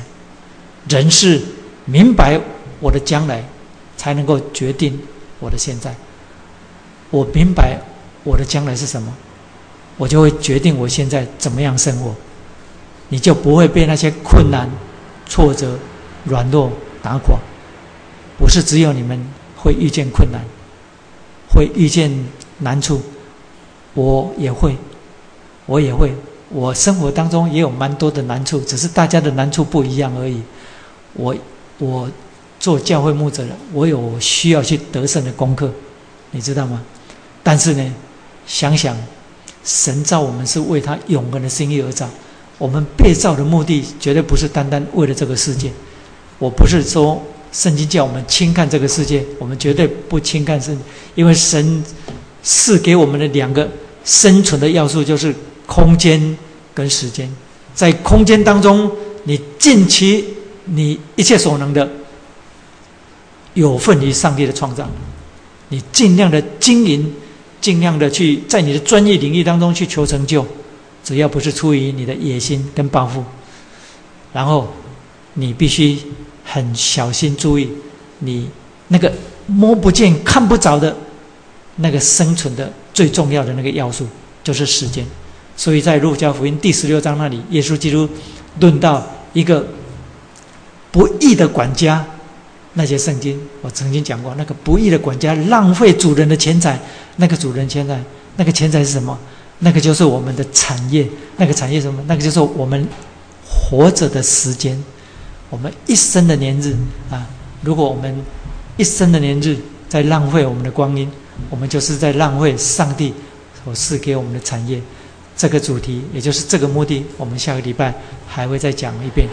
人是明白我的将来，才能够决定我的现在。我明白。我的将来是什么，我就会决定我现在怎么样生活。你就不会被那些困难、挫折、软弱打垮。不是只有你们会遇见困难，会遇见难处，我也会，我也会。我生活当中也有蛮多的难处，只是大家的难处不一样而已。我我做教会牧者的，我有需要去得胜的功课，你知道吗？但是呢。想想，神造我们是为他永恒的心意而造，我们被造的目的绝对不是单单为了这个世界。我不是说圣经叫我们轻看这个世界，我们绝对不轻看圣，因为神赐给我们的两个生存的要素就是空间跟时间。在空间当中，你尽其你一切所能的，有份于上帝的创造，你尽量的经营。尽量的去在你的专业领域当中去求成就，只要不是出于你的野心跟抱负，然后你必须很小心注意你那个摸不见、看不着的那个生存的最重要的那个要素，就是时间。所以在路加福音第十六章那里，耶稣基督论到一个不义的管家。那些圣经，我曾经讲过，那个不义的管家浪费主人的钱财，那个主人钱财，那个钱财是什么？那个就是我们的产业，那个产业什么？那个就是我们活着的时间，我们一生的年日啊！如果我们一生的年日在浪费我们的光阴，我们就是在浪费上帝所赐给我们的产业。这个主题，也就是这个目的，我们下个礼拜还会再讲一遍，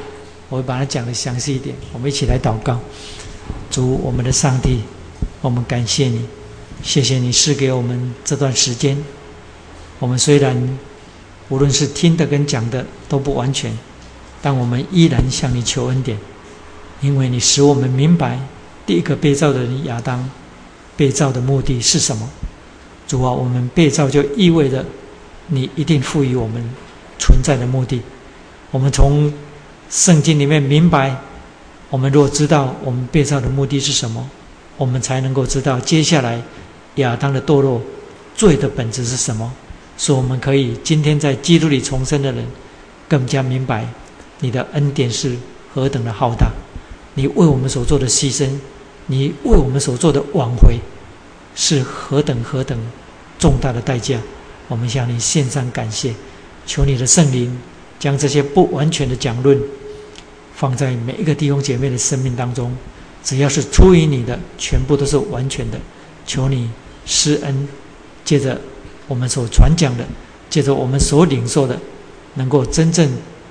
我会把它讲的详细一点。我们一起来祷告。主我们的上帝，我们感谢你，谢谢你赐给我们这段时间。我们虽然无论是听的跟讲的都不完全，但我们依然向你求恩典，因为你使我们明白第一个被造的人亚当被造的目的是什么。主啊，我们被造就意味着你一定赋予我们存在的目的。我们从圣经里面明白。我们若知道我们被造的目的是什么，我们才能够知道接下来亚当的堕落罪的本质是什么。使我们可以今天在基督里重生的人，更加明白你的恩典是何等的浩大，你为我们所做的牺牲，你为我们所做的挽回，是何等何等重大的代价。我们向你献上感谢，求你的圣灵将这些不完全的讲论。放在每一个弟兄姐妹的生命当中，只要是出于你的，全部都是完全的。求你施恩，借着我们所传讲的，借着我们所领受的，能够真正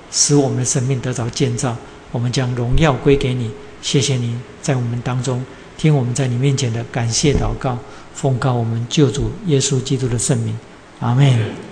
使我们的生命得着建造。我们将荣耀归给你，谢谢你在我们当中听我们在你面前的感谢祷告，奉告我们救主耶稣基督的圣名，阿门。